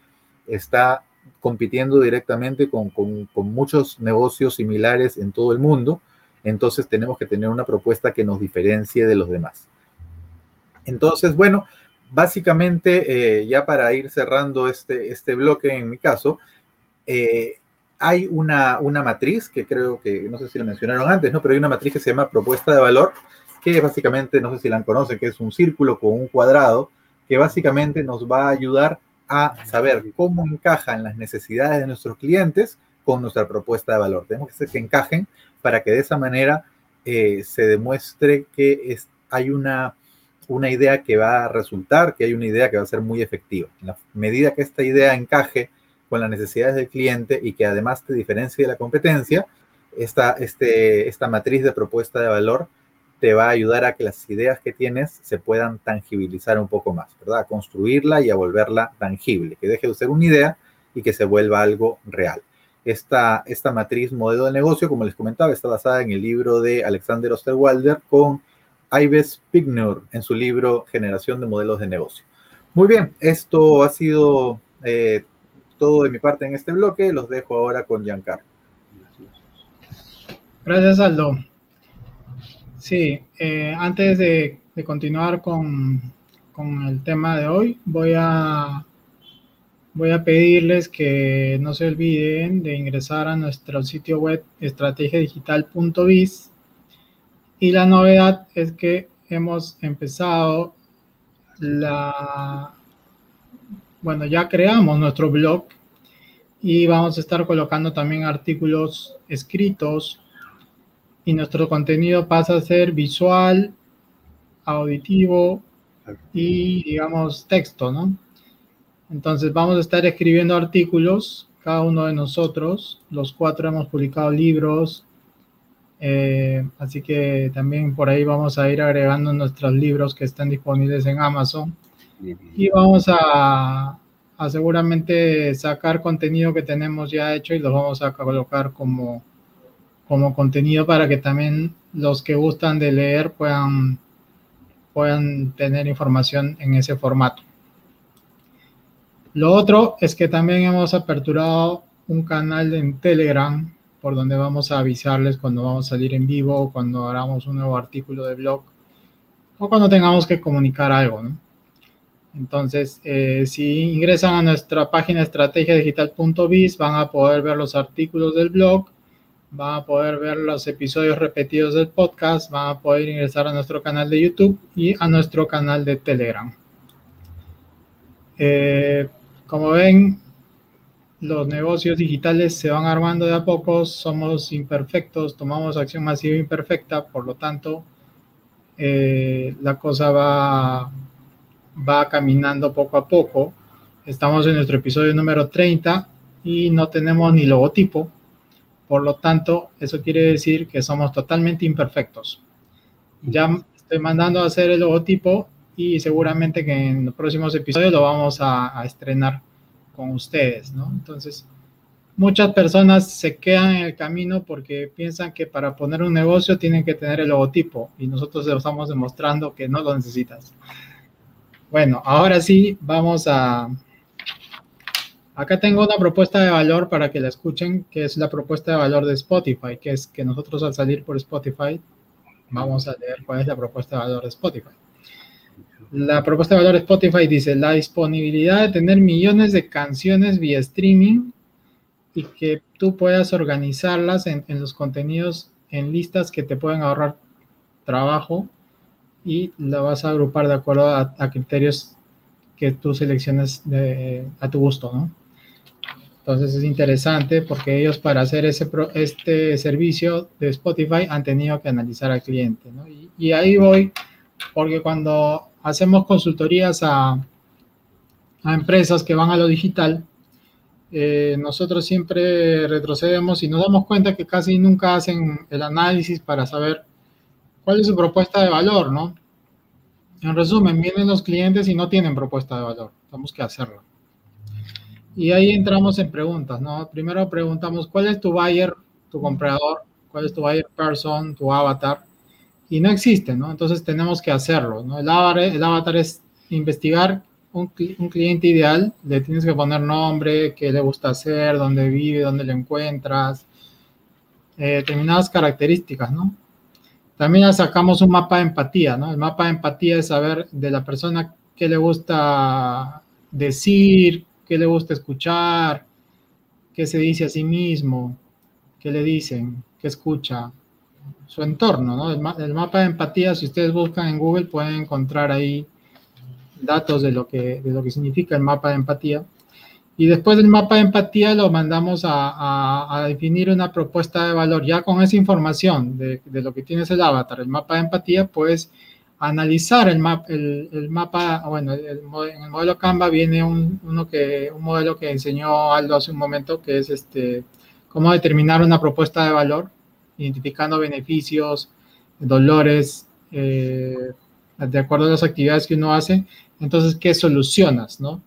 está compitiendo directamente con, muchos negocios similares en todo el mundo. Entonces tenemos que tener una propuesta que nos diferencie de los demás. Entonces, bueno, básicamente, eh, ya para ir cerrando este, este bloque en mi caso, eh, hay una, una matriz que creo que, no sé si la mencionaron antes, ¿no? Pero hay una matriz que se llama propuesta de valor, que básicamente, no sé si la conocen, que es un círculo con un cuadrado, que básicamente nos va a ayudar a saber cómo encajan las necesidades de nuestros clientes con nuestra propuesta de valor. Tenemos que hacer que encajen para que de esa manera eh, se demuestre que es, hay una, una idea que va a resultar, que hay una idea que va a ser muy efectiva. En la medida que esta idea encaje con las necesidades del cliente y que además te diferencie de la competencia, esta, este, esta matriz de propuesta de valor te va a ayudar a que las ideas que tienes se puedan tangibilizar un poco más, ¿verdad? A construirla y a volverla tangible, que deje de ser una idea y que se vuelva algo real. Esta, esta matriz modelo de negocio, como les comentaba, está basada en el libro de Alexander Osterwalder con Ives Pignor en su libro Generación de Modelos de Negocio. Muy bien, esto ha sido eh, todo de mi parte en este bloque. Los dejo ahora con Giancarlo. Gracias, Aldo. Sí, eh, antes de, continuar con, con el tema de hoy, voy a, voy a pedirles que no se olviden de ingresar a nuestro sitio web estrategiadigital.biz y la novedad es que hemos empezado la, bueno, ya creamos nuestro blog y vamos a estar colocando también artículos escritos y nuestro contenido pasa a ser visual, auditivo y, digamos, texto, ¿no? Entonces vamos a estar escribiendo artículos, cada uno de nosotros, los cuatro hemos publicado libros, eh, así que también por ahí vamos a ir agregando nuestros libros que están disponibles en Amazon. Y vamos a, a seguramente sacar contenido que tenemos ya hecho y los vamos a colocar como, como contenido para que también los que gustan de leer puedan, puedan tener información en ese formato. Lo otro es que también hemos aperturado un canal en Telegram por donde vamos a avisarles cuando vamos a salir en vivo, cuando hagamos un nuevo artículo de blog o cuando tengamos que comunicar algo, ¿no? Entonces, eh, si ingresan a nuestra página estrategiadigital.biz, van a poder ver los artículos del blog, van a poder ver los episodios repetidos del podcast, van a poder ingresar a nuestro canal de YouTube y a nuestro canal de Telegram. Eh, como ven, los negocios digitales se van armando de a poco, somos imperfectos, tomamos acción masiva imperfecta, por lo tanto, eh, la cosa va va caminando poco a poco. Estamos en nuestro episodio número 30 y no tenemos ni logotipo. Por lo tanto, eso quiere decir que somos totalmente imperfectos. Ya estoy mandando a hacer el logotipo y seguramente que en los próximos episodios lo vamos a, estrenar con ustedes, ¿no? Entonces, muchas personas se quedan en el camino porque piensan que para poner un negocio tienen que tener el logotipo y nosotros estamos demostrando que no lo necesitas. Bueno, ahora sí, vamos a... Acá tengo una propuesta de valor para que la escuchen, que es la propuesta de valor de Spotify, que es que nosotros al salir por Spotify, vamos a leer cuál es la propuesta de valor de Spotify. La propuesta de valor de Spotify dice la disponibilidad de tener millones de canciones vía streaming y que tú puedas organizarlas en, los contenidos en listas que te pueden ahorrar trabajo y la vas a agrupar de acuerdo a, criterios que tú selecciones a tu gusto, ¿no? Entonces es interesante porque ellos para hacer ese este servicio de Spotify han tenido que analizar al cliente, ¿no? Y, ahí voy porque cuando hacemos consultorías a, a empresas que van a lo digital, eh, nosotros siempre retrocedemos y nos damos cuenta que casi nunca hacen el análisis para saber cuál es su propuesta de valor, ¿no? En resumen, vienen los clientes y no tienen propuesta de valor. Tenemos que hacerlo. Y ahí entramos en preguntas, ¿no? Primero preguntamos, ¿cuál es tu buyer, tu comprador? ¿Cuál es tu buyer person, tu avatar? Y no existe, ¿no? Entonces tenemos que hacerlo, ¿no? El avatar, el avatar es investigar un, un, cliente ideal, le tienes que poner nombre, qué le gusta hacer, dónde vive, dónde lo encuentras, eh, determinadas características, ¿no? También sacamos un mapa de empatía, ¿no? El mapa de empatía es saber de la persona qué le gusta decir, qué le gusta escuchar, qué se dice a sí mismo, qué le dicen, qué escucha, su entorno, ¿no? El, mapa de empatía, si ustedes buscan en Google, pueden encontrar ahí datos de lo que, de lo que significa el mapa de empatía. Y después del mapa de empatía lo mandamos a, definir una propuesta de valor. Ya con esa información de, lo que tienes el avatar, el mapa de empatía, puedes analizar el, map, el, mapa, bueno, en el modelo Canva viene un, uno que, un modelo que enseñó Aldo hace un momento, que es este, cómo determinar una propuesta de valor, identificando beneficios, dolores, eh, de acuerdo a las actividades que uno hace. Entonces, ¿qué solucionas, no?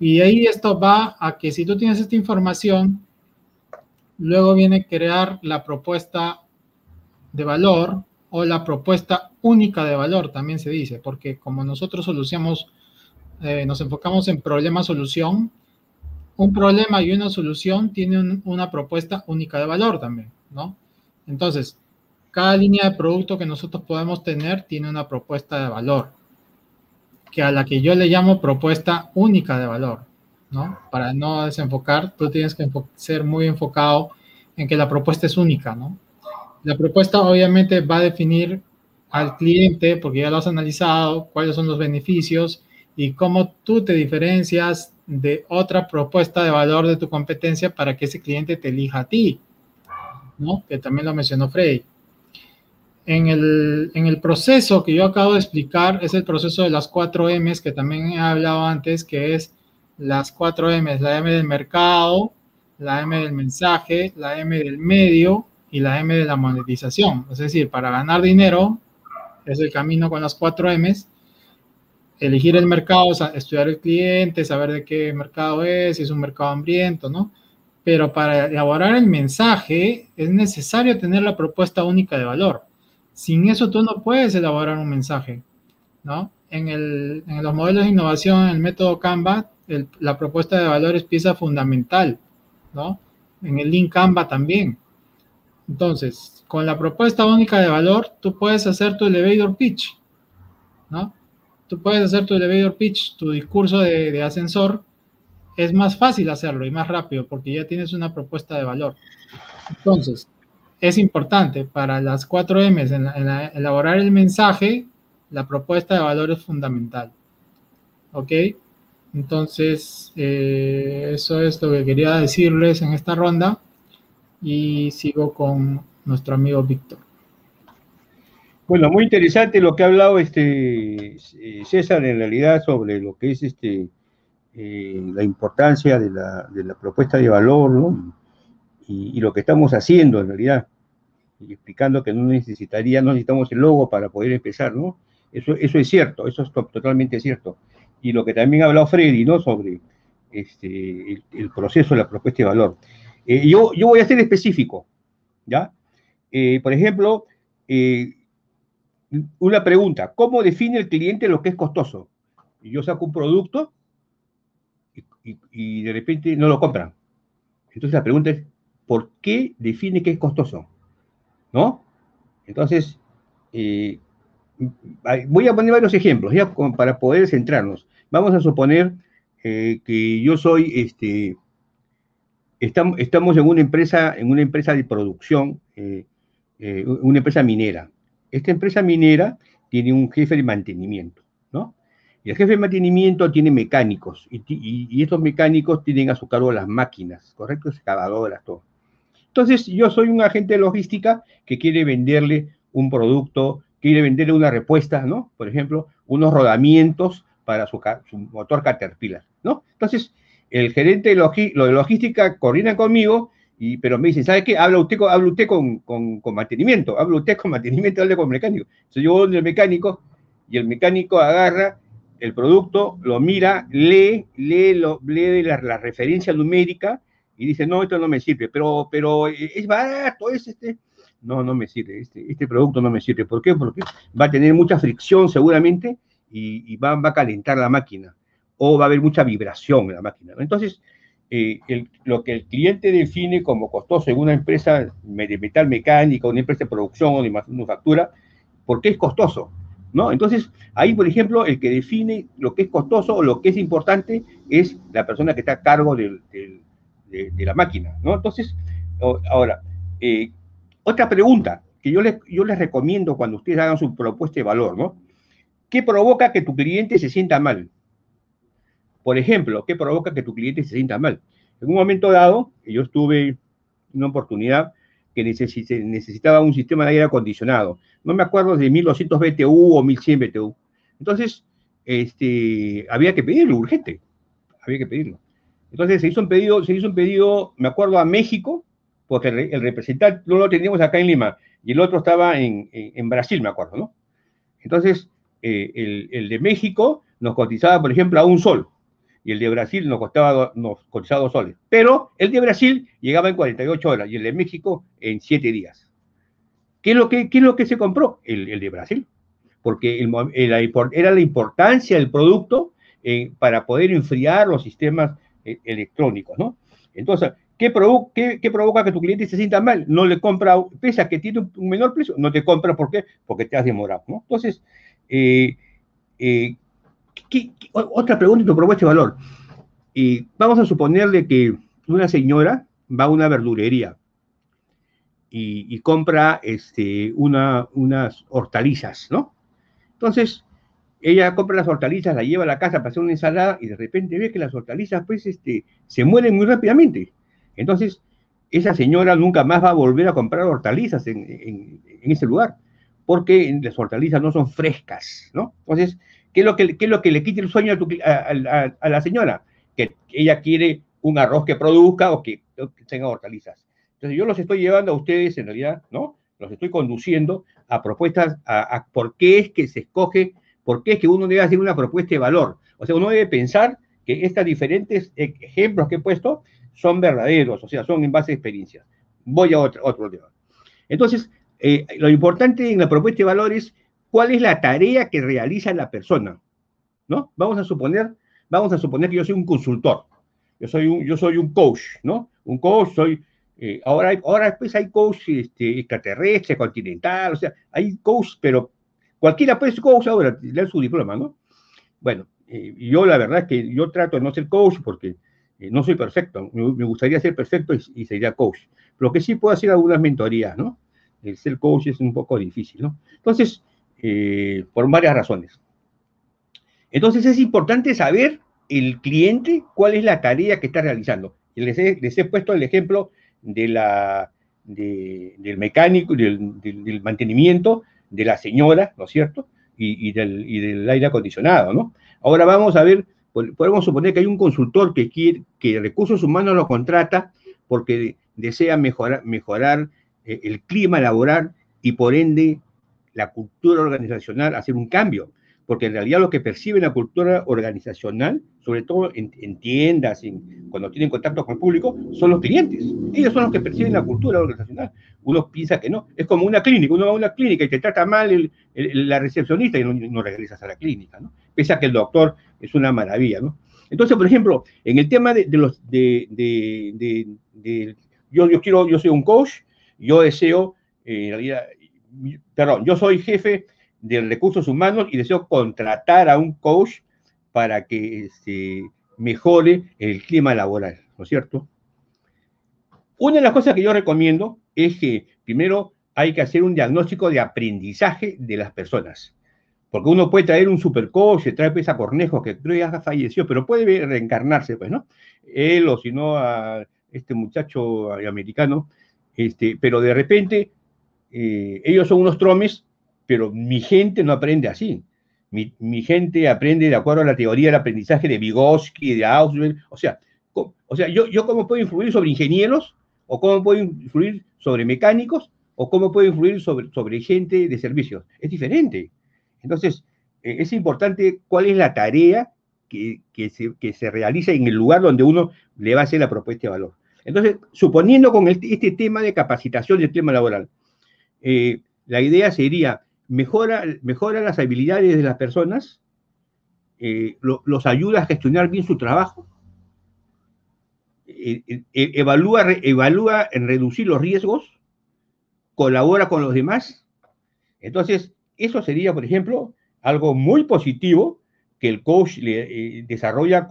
Y ahí esto va a que si tú tienes esta información, luego viene crear la propuesta de valor o la propuesta única de valor, también se dice, porque como nosotros solucionamos, eh, nos enfocamos en problema-solución, un problema y una solución tienen una propuesta única de valor también, ¿no? Entonces, cada línea de producto que nosotros podemos tener tiene una propuesta de valor. que a la que yo le llamo propuesta única de valor, ¿no? Para no desenfocar, tú tienes que ser muy enfocado en que la propuesta es única, ¿no? La propuesta obviamente va a definir al cliente, porque ya lo has analizado, cuáles son los beneficios y cómo tú te diferencias de otra propuesta de valor de tu competencia para que ese cliente te elija a ti, ¿no? Que también lo mencionó Freddy. En el, en el proceso que yo acabo de explicar es el proceso de las cuatro M's que también he hablado antes, que es las cuatro M's, la M del mercado, la M del mensaje, la M del medio y la M de la monetización. Es decir, para ganar dinero es el camino con las cuatro M's. Elegir el mercado, estudiar el cliente, saber de qué mercado es, si es un mercado hambriento, ¿no? Pero para elaborar el mensaje es necesario tener la propuesta única de valor. Sin eso tú no puedes elaborar un mensaje, ¿no? En, el, en los modelos de innovación, el método Canva, la propuesta de valor es pieza fundamental, ¿no? En el link Canva también. Entonces, con la propuesta única de valor, tú puedes hacer tu elevator pitch, ¿no? Tú puedes hacer tu elevator pitch, tu discurso de, ascensor, es más fácil hacerlo y más rápido porque ya tienes una propuesta de valor. Entonces, es importante para las cuatro M's en, elaborar el mensaje, la propuesta de valor es fundamental. ¿Ok? Entonces, eh, eso es lo que quería decirles en esta ronda y sigo con nuestro amigo Víctor. Bueno, muy interesante lo que ha hablado este eh, César en realidad sobre lo que es este eh, la importancia de la, de la, propuesta de valor, ¿no? y, lo que estamos haciendo en realidad, y explicando que no necesitaría, no necesitamos el logo para poder empezar, ¿no? Eso, eso es cierto, eso es totalmente cierto. Y lo que también ha hablado Freddy, ¿no? Sobre este, el, proceso de la propuesta de valor. Eh, yo, yo voy a ser específico, ¿ya? Eh, por ejemplo, eh, una pregunta, ¿cómo define el cliente lo que es costoso? Yo saco un producto y, de repente no lo compran. Entonces la pregunta es, por qué define que es costoso. ¿No? Entonces, eh, voy a poner varios ejemplos ya para poder centrarnos. Vamos a suponer que yo soy, este, estamos, estamos, en una empresa, en una empresa de producción, eh, una empresa minera. Esta empresa minera tiene un jefe de mantenimiento, ¿no? Y el jefe de mantenimiento tiene mecánicos, y, y estos mecánicos tienen a su cargo las máquinas, ¿correcto? Excavadoras, todo. Entonces, yo soy un agente de logística que quiere venderle un producto, quiere venderle una respuesta, ¿no? Por ejemplo, unos rodamientos para su, motor Caterpillar, ¿no? Entonces, el gerente de, lo de logística coordina conmigo, y, pero me dice, ¿sabe qué? Habla usted, habla usted con, con, mantenimiento, habla usted con mantenimiento, habla con el mecánico. Entonces yo voy al mecánico y el mecánico agarra el producto, lo mira, lee, lee, lo, lee la, la referencia numérica y dice, no, esto no me sirve, pero, pero eh, es barato, es este. No, no me sirve, este, este producto no me sirve. ¿Por qué? Porque va a tener mucha fricción seguramente y, va, va, a calentar la máquina o va a haber mucha vibración en la máquina. Entonces, eh, lo que el cliente define como costoso en una empresa de metal mecánica, una empresa de producción o de manufactura, ¿por qué es costoso? ¿No? Entonces, ahí, por ejemplo, el que define lo que es costoso o lo que es importante es la persona que está a cargo de, la máquina, ¿no? Entonces, ahora, eh, otra pregunta que yo les, yo les recomiendo cuando ustedes hagan su propuesta de valor, ¿no? ¿Qué provoca que tu cliente se sienta mal? Por ejemplo, ¿qué provoca que tu cliente se sienta mal? En un momento dado, yo estuve una oportunidad que necesitaba un sistema de aire acondicionado. No me acuerdo de 1200 BTU o 1100 BTU. Entonces, este, había que pedirlo urgente. Había que pedirlo. Entonces se hizo un pedido, se hizo un pedido, me acuerdo, a México, porque el, representante no lo teníamos acá en Lima, y el otro estaba en, Brasil, me acuerdo, ¿no? Entonces, eh, el, de México nos cotizaba, por ejemplo, a un sol, y el de Brasil nos, costaba, nos cotizaba dos soles. Pero el de Brasil llegaba en 48 horas, y el de México en 7 días. ¿Qué es lo que, es lo que se compró? El, de Brasil. Porque era la importancia del producto eh, para poder enfriar los sistemas e-, electrónicos, ¿no? Entonces, ¿qué, provoca que tu cliente se sienta mal? No le compra, pese que tiene un menor precio, no te compra, ¿por qué? Porque te has demorado, ¿no? Entonces, eh, eh, otra pregunta y tu propuesta de valor. Y vamos a suponerle que una señora va a una verdulería y, compra este, una, unas hortalizas, ¿no? Entonces, ella compra las hortalizas, la lleva a la casa para hacer una ensalada y de repente ve que las hortalizas pues este, se mueren muy rápidamente. Entonces, esa señora nunca más va a volver a comprar hortalizas en, ese lugar, porque las hortalizas no son frescas, ¿no? Entonces, ¿qué es lo que, le quita el sueño a, la señora? Que ella quiere un arroz que produzca o que, tenga hortalizas. Entonces, yo los estoy llevando a ustedes, en realidad, ¿no? Los estoy conduciendo a propuestas, a, por qué es que se escoge, por qué es que uno debe hacer una propuesta de valor. O sea, uno debe pensar que estos diferentes ejemplos que he puesto son verdaderos, o sea, son en base a experiencias. Voy a otro, otro tema. Entonces, eh, lo importante en la propuesta de valor es cuál es la tarea que realiza la persona, ¿no? Vamos a suponer, vamos a suponer que yo soy un consultor, yo soy un, yo soy un coach, ¿no? Un coach, soy, eh, ahora, ahora después hay coach este, extraterrestre, continental, o sea, hay coach, pero cualquiera puede ser coach ahora, leer su diploma, ¿no? Bueno, eh, yo la verdad es que yo trato de no ser coach porque eh, no soy perfecto, me, gustaría ser perfecto y, sería coach. Lo que sí puedo hacer algunas mentorías, ¿no? El ser coach es un poco difícil, ¿no? Entonces, eh, por varias razones. Entonces es importante saber el cliente cuál es la tarea que está realizando. Les he, puesto el ejemplo del mecánico, del, mantenimiento de la señora, ¿no es cierto? Y, del, aire acondicionado, ¿no? Ahora vamos a ver podemos suponer que hay un consultor que quiere, que recursos humanos lo contrata porque desea mejorar, mejorar eh, el clima laboral y por ende la cultura organizacional, hacer un cambio porque en realidad lo que percibe la cultura organizacional, sobre todo en, tiendas, cuando tienen contacto con el público, son los clientes. Ellos son los que perciben la cultura organizacional. Uno piensa que no. Es como una clínica. Uno va a una clínica y te trata mal la recepcionista y no, regresas a la clínica, ¿no? Pese a que el doctor es una maravilla, ¿no? Entonces, por ejemplo, en el tema de, los... De, yo, yo, quiero, yo soy un coach, yo deseo, eh, en realidad, perdón, yo soy jefe de recursos humanos y deseo contratar a un coach para que se este, mejore el clima laboral, ¿no es cierto? Una de las cosas que yo recomiendo es que primero hay que hacer un diagnóstico de aprendizaje de las personas. Porque uno puede traer un super coach, trae pues a Cornejo, que creo ya falleció, pero puede reencarnarse, pues, ¿no? Él o si no a este muchacho americano, este, pero de repente eh, ellos son unos tromes pero mi gente no aprende así. Mi, gente aprende de acuerdo a la teoría del aprendizaje de Vygotsky, de Ausubel. O sea, o sea yo, yo cómo puedo influir sobre ingenieros, o cómo puedo influir sobre mecánicos, o cómo puedo influir sobre, sobre gente de servicios. Es diferente. Entonces, eh, es importante cuál es la tarea que, se, que, se, realiza en el lugar donde uno le va a hacer la propuesta de valor. Entonces, suponiendo con este tema de capacitación del tema laboral, eh, la idea sería mejora, mejora las habilidades de las personas, eh, los ayuda a gestionar bien su trabajo, eh, evalúa, evalúa en reducir los riesgos, colabora con los demás. Entonces, eso sería, por ejemplo, algo muy positivo que el coach desarrolla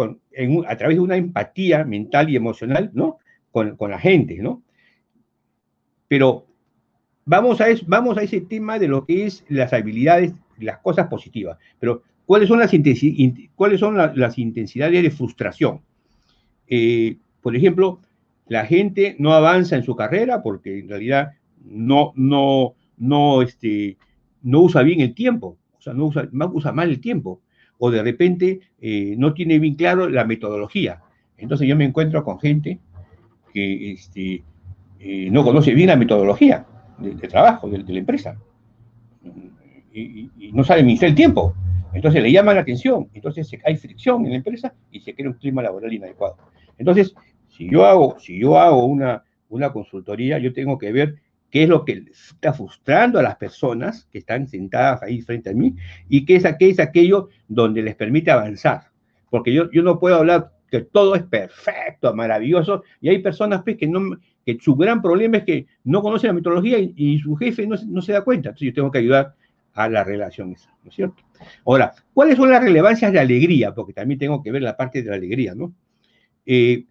a través de una empatía mental y emocional, ¿no? Con, con la gente, ¿no? Pero vamos a, vamos a ese tema de lo que es las habilidades, las cosas positivas. Pero, ¿cuáles son las, ¿cuáles son las intensidades de frustración? Eh, por ejemplo, la gente no avanza en su carrera porque en realidad no, no, no, este, no usa bien el tiempo, o sea, no usa, usa mal el tiempo, o de repente eh, no tiene bien claro la metodología. Entonces yo me encuentro con gente que este, eh, no conoce bien la metodología de, trabajo de, la empresa. Y, no sabe administrar el tiempo. Entonces le llama la atención. Entonces hay fricción en la empresa y se crea un clima laboral inadecuado. Entonces, si yo hago, si yo hago una, una consultoría, yo tengo que ver qué es lo que está frustrando a las personas que están sentadas ahí frente a mí y qué es, aquello donde les permite avanzar. Porque yo, yo no puedo hablar que todo es perfecto, maravilloso, y hay personas pues, que, no, que su gran problema es que no conocen la metodología y, su jefe no, se da cuenta. Entonces yo tengo que ayudar a la relación esa, ¿no es cierto? Ahora, ¿cuáles son las relevancias de alegría? Porque también tengo que ver la parte de la alegría, ¿no? Eh,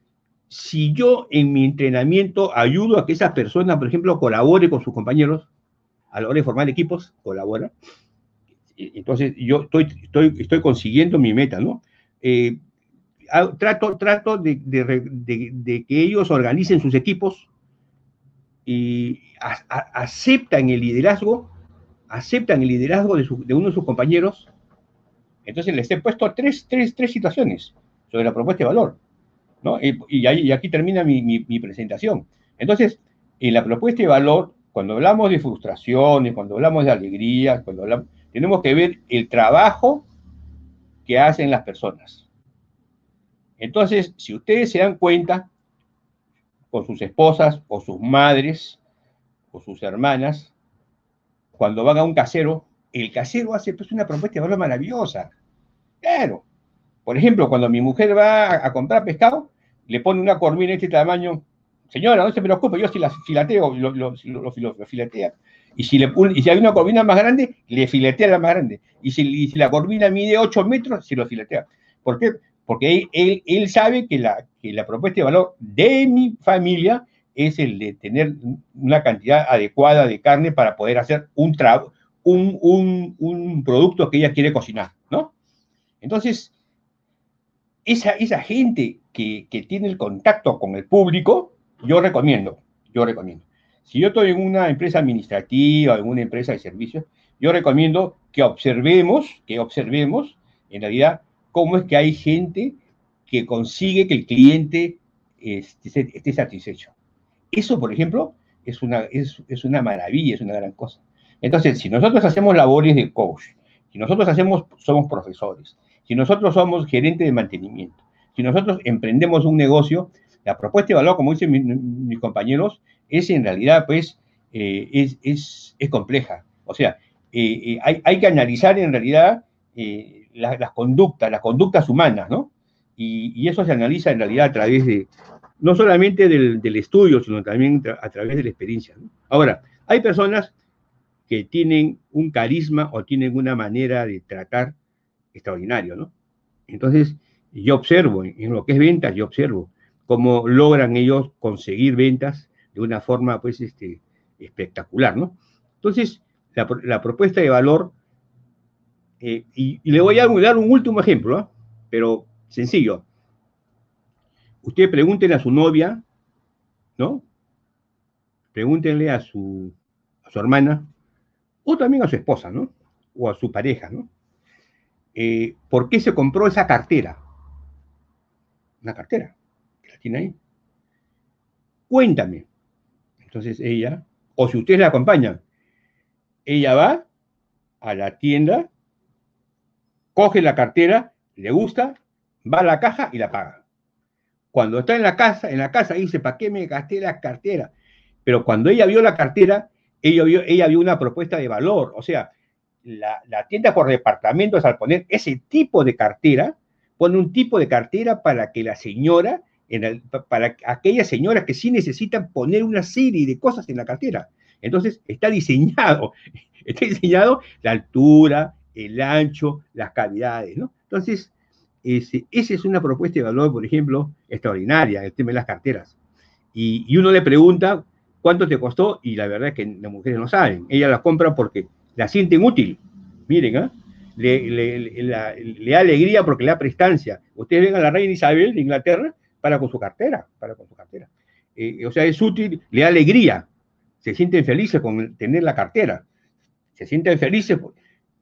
si yo en mi entrenamiento ayudo a que esa persona, por ejemplo, colabore con sus compañeros, a la hora de formar equipos, colabora, entonces yo estoy, estoy, estoy consiguiendo mi meta, ¿no? Eh, trato, trato de, que ellos organicen sus equipos y aceptan el liderazgo, aceptan el liderazgo de, uno de sus compañeros. Entonces les he puesto tres, tres, tres situaciones sobre la propuesta de valor. Y, aquí termina mi, mi, presentación. Entonces, en la propuesta de valor, cuando hablamos de frustraciones, cuando hablamos de alegría, cuando hablamos, tenemos que ver el trabajo que hacen las personas. Entonces, si ustedes se dan cuenta, con sus esposas o sus madres o sus hermanas, cuando van a un casero, el casero hace pues una propuesta de valor maravillosa. Claro. Por ejemplo, cuando mi mujer va a, comprar pescado, le pone una corvina de este tamaño. Señora, no se preocupe, yo si la filateo, lo, lo, filetea. Y si, le, y si hay una corvina más grande, le filetea la más grande. Y si, la corvina mide 8 metros, se lo filetea. ¿Por qué? Porque él, él, sabe que la, que la propuesta de valor de mi familia es el de tener una cantidad adecuada de carne para poder hacer un, un, un, un producto que ella quiere cocinar, ¿no? Entonces, esa, esa gente que, que tiene el contacto con el público, yo recomiendo, yo recomiendo. Si yo estoy en una empresa administrativa, en una empresa de servicios, yo recomiendo que observemos, que observemos, en realidad, cómo es que hay gente que consigue que el cliente esté, satisfecho. Eso, por ejemplo, es una, es, es una maravilla, es una gran cosa. Entonces, si nosotros hacemos labores de coach, si nosotros hacemos, somos profesores, si nosotros somos gerentes de mantenimiento, si nosotros emprendemos un negocio, la propuesta de valor, como dicen mis compañeros, es en realidad, pues, eh, es, es, es, compleja. O sea, eh, eh, hay, hay, que analizar en realidad las conductas, las conductas humanas, ¿no? Y, eso se analiza en realidad a través de, no solamente del, estudio, sino también a través de la experiencia. Ahora, hay personas que tienen un carisma o tienen una manera de tratar extraordinario, ¿no? Entonces, yo observo, en lo que es ventas, yo observo cómo logran ellos conseguir ventas de una forma, pues, este, espectacular, ¿no? Entonces, la, propuesta de valor, eh, y, le voy a dar un último ejemplo, ¿ah? pero sencillo. Usted pregúntenle a su novia, ¿no? Pregúntenle a su, a su hermana, o también a su esposa, ¿no? O a su pareja, ¿no? Eh, ¿Por qué se compró esa cartera? Una cartera, que la tiene ahí. Cuéntame, entonces ella, o si ustedes la acompañan, ella va a la tienda, coge la cartera, le gusta, va a la caja y la paga. Cuando está en la casa, en la casa dice, ¿para qué me gasté la cartera? Pero cuando ella vio la cartera, ella vio, ella vio una propuesta de valor. O sea, la, la tienda por departamentos al poner ese tipo de cartera, pone un tipo de cartera para que la señora para aquellas señoras que sí necesitan poner una serie de cosas en la cartera. Entonces, está diseñado, está diseñado la altura, el ancho, las cavidades, ¿no? Entonces, ese, esa es una propuesta de valor, por ejemplo, extraordinaria, el tema de las carteras. Y, uno le pregunta cuánto te costó y la verdad es que las mujeres no saben. Ellas las compran porque la sienten útil. Miren, ¿eh? le, da alegría porque le da prestancia. Ustedes ven a la reina Isabel de Inglaterra para con su cartera, para con su cartera. Eh, o sea, es útil, le da alegría, se sienten felices con tener la cartera, se sienten felices,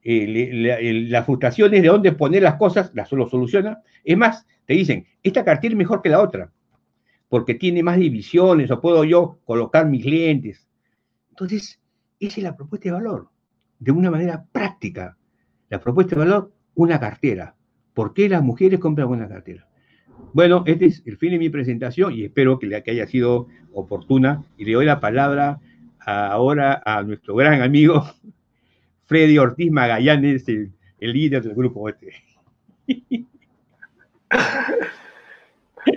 eh, las frustraciones de dónde poner las cosas, las lo soluciona. Es más, te dicen, esta cartera es mejor que la otra, porque tiene más divisiones, o puedo yo colocar mis lentes. Entonces, esa es la propuesta de valor, de una manera práctica. La propuesta de valor, una cartera. ¿Por qué las mujeres compran una cartera? Bueno, este es el fin de mi presentación y espero que haya sido oportuna. Y le doy la palabra ahora a nuestro gran amigo Freddy Ortiz Magallanes, el, líder del grupo este.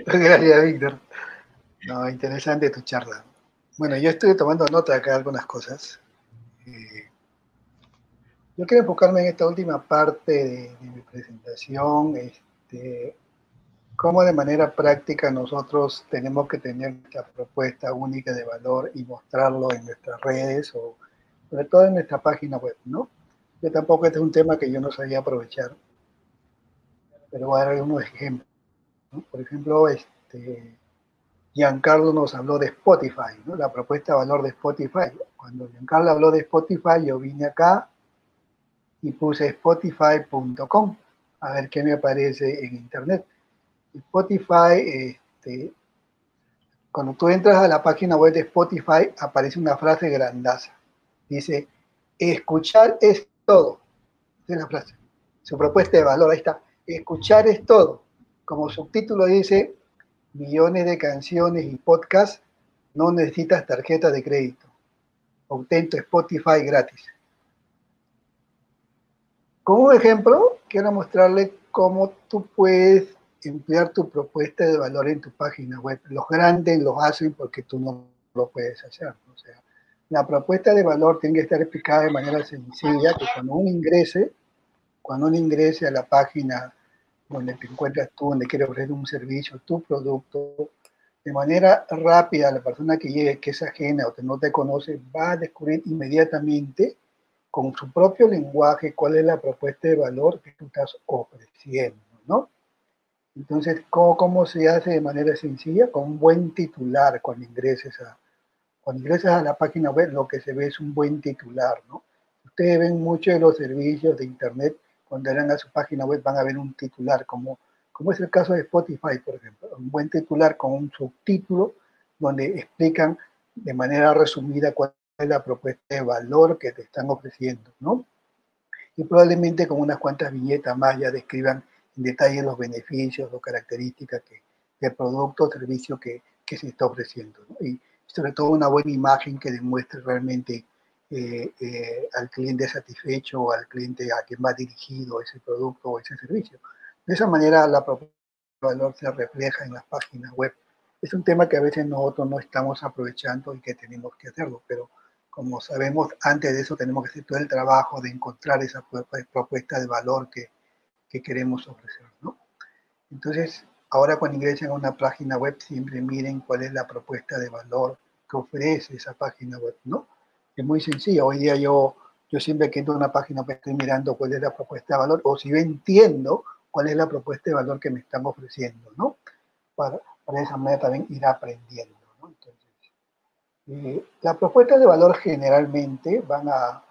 Gracias, Víctor. No, interesante tu charla. Bueno, yo estoy tomando nota acá de algunas cosas. Eh, Yo quiero enfocarme en esta última parte de, mi presentación, este, cómo de manera práctica nosotros tenemos que tener esta propuesta única de valor y mostrarlo en nuestras redes o sobre todo en nuestra página web, ¿no? Yo tampoco este es un tema que yo no sabía aprovechar, pero voy a dar unos ejemplos. Por ejemplo, este, Giancarlo nos habló de Spotify, ¿no? la propuesta de valor de Spotify. Cuando Giancarlo habló de Spotify, yo vine acá y puse spotify.com a ver qué me aparece en internet. Spotify, este, cuando tú entras a la página web de Spotify, aparece una frase grandaza. Dice, escuchar es todo. Es la frase. Su propuesta de valor, ahí está. Escuchar es todo. Como subtítulo dice, millones de canciones y podcasts, no necesitas tarjeta de crédito. Obtento Spotify gratis. Como ejemplo, quiero mostrarle cómo tú puedes emplear tu propuesta de valor en tu página web. Los grandes lo hacen porque tú no lo puedes hacer. O sea, la propuesta de valor tiene que estar explicada de manera sencilla, que cuando uno ingrese, cuando uno ingrese a la página donde te encuentras tú, donde quieres ofrecer un servicio, tu producto, de manera rápida, la persona que llegue, que es ajena o que no te conoce, va a descubrir inmediatamente con su propio lenguaje cuál es la propuesta de valor que tú estás ofreciendo, ¿no? Entonces, ¿cómo, cómo se hace de manera sencilla? Con un buen titular cuando ingreses a, cuando ingresas a la página web, lo que se ve es un buen titular, ¿no? Ustedes ven muchos de los servicios de Internet, cuando entran a su página web van a ver un titular, como, como es el caso de Spotify, por ejemplo, un buen titular con un subtítulo donde explican de manera resumida cuál es la propuesta de valor que te están ofreciendo, ¿no? Y probablemente con unas cuantas viñetas más ya describan en detalle los beneficios o características que, del producto o servicio que, se está ofreciendo, ¿no? Sobre todo una buena imagen que demuestre realmente eh, eh, al cliente satisfecho o al cliente a quien va dirigido ese producto o ese servicio. De esa manera la propuesta de valor se refleja en las páginas web. Es un tema que a veces nosotros no estamos aprovechando y que tenemos que hacerlo, pero como sabemos, antes de eso tenemos que hacer todo el trabajo de encontrar esa propuesta de valor que, que queremos ofrecer. ¿no? Entonces, ahora cuando ingresen a una página web, siempre miren cuál es la propuesta de valor que ofrece esa página web, ¿no? es muy sencillo. Hoy día yo, yo siempre que entro a una página pues, estoy mirando cuál es la propuesta de valor o si yo entiendo cuál es la propuesta de valor que me están ofreciendo, ¿no? Para, para esa manera también ir aprendiendo, ¿no? Entonces, eh, las propuestas de valor generalmente van a,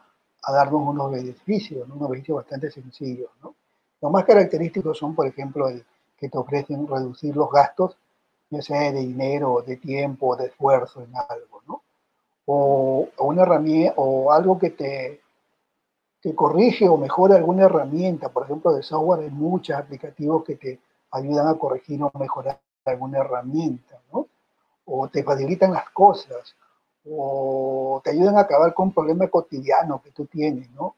a darnos unos beneficios, unos beneficios bastante sencillos, ¿no? Los más característicos son, por ejemplo, el que te ofrecen reducir los gastos, ya sea de dinero, de tiempo, de esfuerzo en algo, ¿no? o, una herramienta o algo que te, te corrige o mejora alguna herramienta, por ejemplo, de software, hay muchos aplicativos que te ayudan a corregir o mejorar alguna herramienta, ¿no? O te facilitan las cosas, o te ayudan a acabar con un problema cotidiano que tú tienes, ¿no?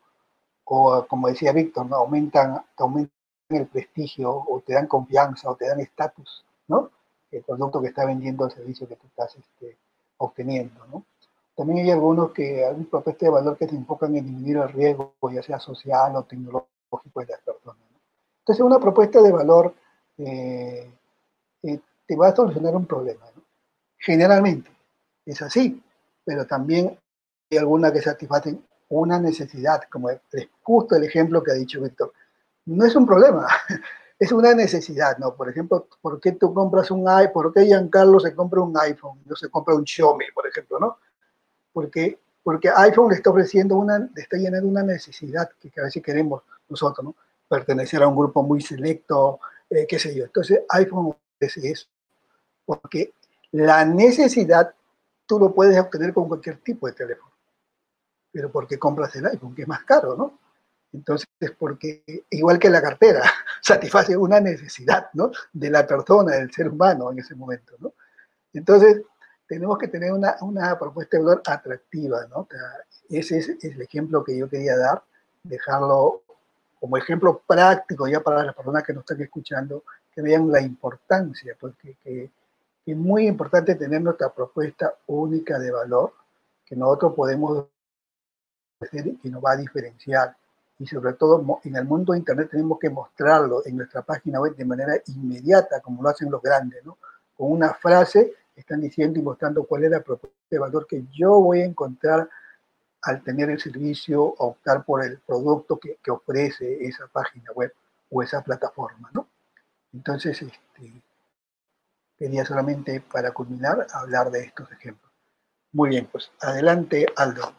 O como decía Víctor, ¿no? aumentan, te aumentan el prestigio, o te dan confianza, o te dan estatus, ¿no? El producto que está vendiendo, el servicio que tú estás este, obteniendo, ¿no? También hay algunos que, algún propuesta de valor que se enfocan en disminuir el riesgo, ya sea social o tecnológico de las personas. Entonces, una propuesta de valor eh, eh, te va a solucionar un problema. Generalmente es así, pero también hay algunas que satisfacen una necesidad, como es justo el ejemplo que ha dicho Víctor. No es un problema, es una necesidad, ¿no? Por ejemplo, ¿por qué tú compras un iPhone? ¿Por qué Giancarlo se compra un iPhone? No se compra un Xiaomi, por ejemplo, ¿no? porque, porque iPhone le está ofreciendo una, le está llenando una necesidad que, a veces queremos nosotros, ¿no? Pertenecer a un grupo muy selecto, eh, qué sé yo. Entonces iPhone ofrece eso, porque la necesidad tú lo puedes obtener con cualquier tipo de teléfono, pero porque compras el iPhone, que es más caro, ¿no? Entonces, porque igual que la cartera, satisface una necesidad, ¿no? De la persona, del ser humano en ese momento, ¿no? Entonces, tenemos que tener una, una propuesta de valor atractiva, ¿no? ese es, el ejemplo que yo quería dar, dejarlo como ejemplo práctico ya para las personas que nos están escuchando, que vean la importancia, porque que, es muy importante tener nuestra propuesta única de valor, que nosotros podemos hacer y que nos va a diferenciar y sobre todo en el mundo de Internet tenemos que mostrarlo en nuestra página web de manera inmediata, como lo hacen los grandes, ¿no? Con una frase están diciendo y mostrando cuál es la propuesta de valor que yo voy a encontrar al tener el servicio, optar por el producto que, que ofrece esa página web o esa plataforma, ¿no? Entonces, este, quería solamente para culminar hablar de estos ejemplos. Muy bien, pues adelante, Aldo.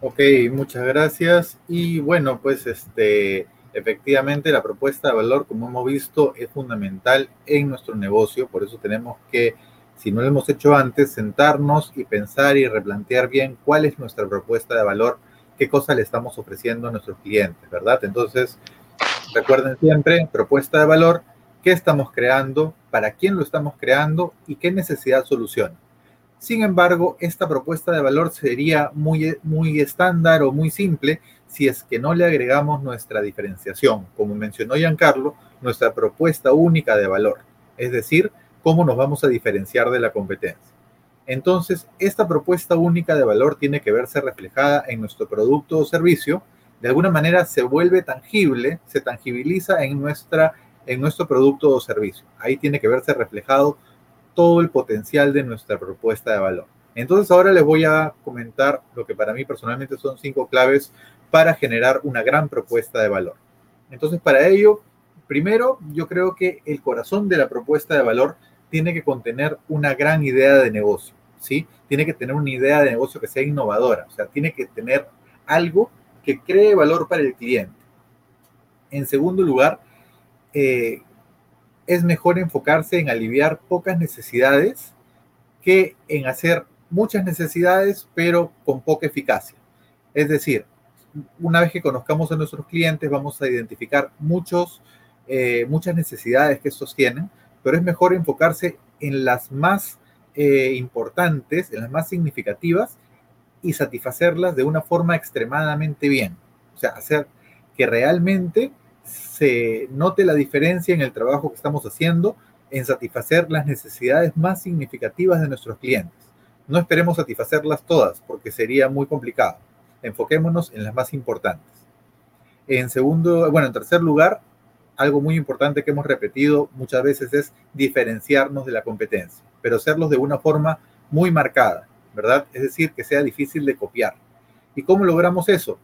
Ok, muchas gracias. Y bueno, pues este, efectivamente la propuesta de valor, como hemos visto, es fundamental en nuestro negocio. Por eso tenemos que, si no lo hemos hecho antes, sentarnos y pensar y replantear bien cuál es nuestra propuesta de valor, qué cosa le estamos ofreciendo a nuestros clientes, ¿verdad? Entonces, recuerden siempre, propuesta de valor, qué estamos creando, para quién lo estamos creando y qué necesidad soluciona. Sin embargo, esta propuesta de valor sería muy, muy estándar o muy simple si es que no le agregamos nuestra diferenciación, como mencionó Giancarlo, nuestra propuesta única de valor, es decir, cómo nos vamos a diferenciar de la competencia. Entonces, esta propuesta única de valor tiene que verse reflejada en nuestro producto o servicio, de alguna manera se vuelve tangible, se tangibiliza en, nuestra, en nuestro producto o servicio. Ahí tiene que verse reflejado todo el potencial de nuestra propuesta de valor. Entonces ahora les voy a comentar lo que para mí personalmente son cinco claves para generar una gran propuesta de valor. Entonces para ello, primero yo creo que el corazón de la propuesta de valor tiene que contener una gran idea de negocio, ¿sí? Tiene que tener una idea de negocio que sea innovadora, o sea, tiene que tener algo que cree valor para el cliente. En segundo lugar, eh, es mejor enfocarse en aliviar pocas necesidades que en hacer muchas necesidades, pero con poca eficacia. Es decir, una vez que conozcamos a nuestros clientes, vamos a identificar muchos, eh, muchas necesidades que estos tienen, pero es mejor enfocarse en las más eh, importantes, en las más significativas y satisfacerlas de una forma extremadamente bien. O sea, hacer que realmente se note la diferencia en el trabajo que estamos haciendo en satisfacer las necesidades más significativas de nuestros clientes. No esperemos satisfacerlas todas porque sería muy complicado. Enfoquémonos en las más importantes. En segundo, bueno, en tercer lugar, algo muy importante que hemos repetido muchas veces es diferenciarnos de la competencia, pero hacerlos de una forma muy marcada, ¿verdad? Es decir, que sea difícil de copiar. ¿Y cómo logramos eso?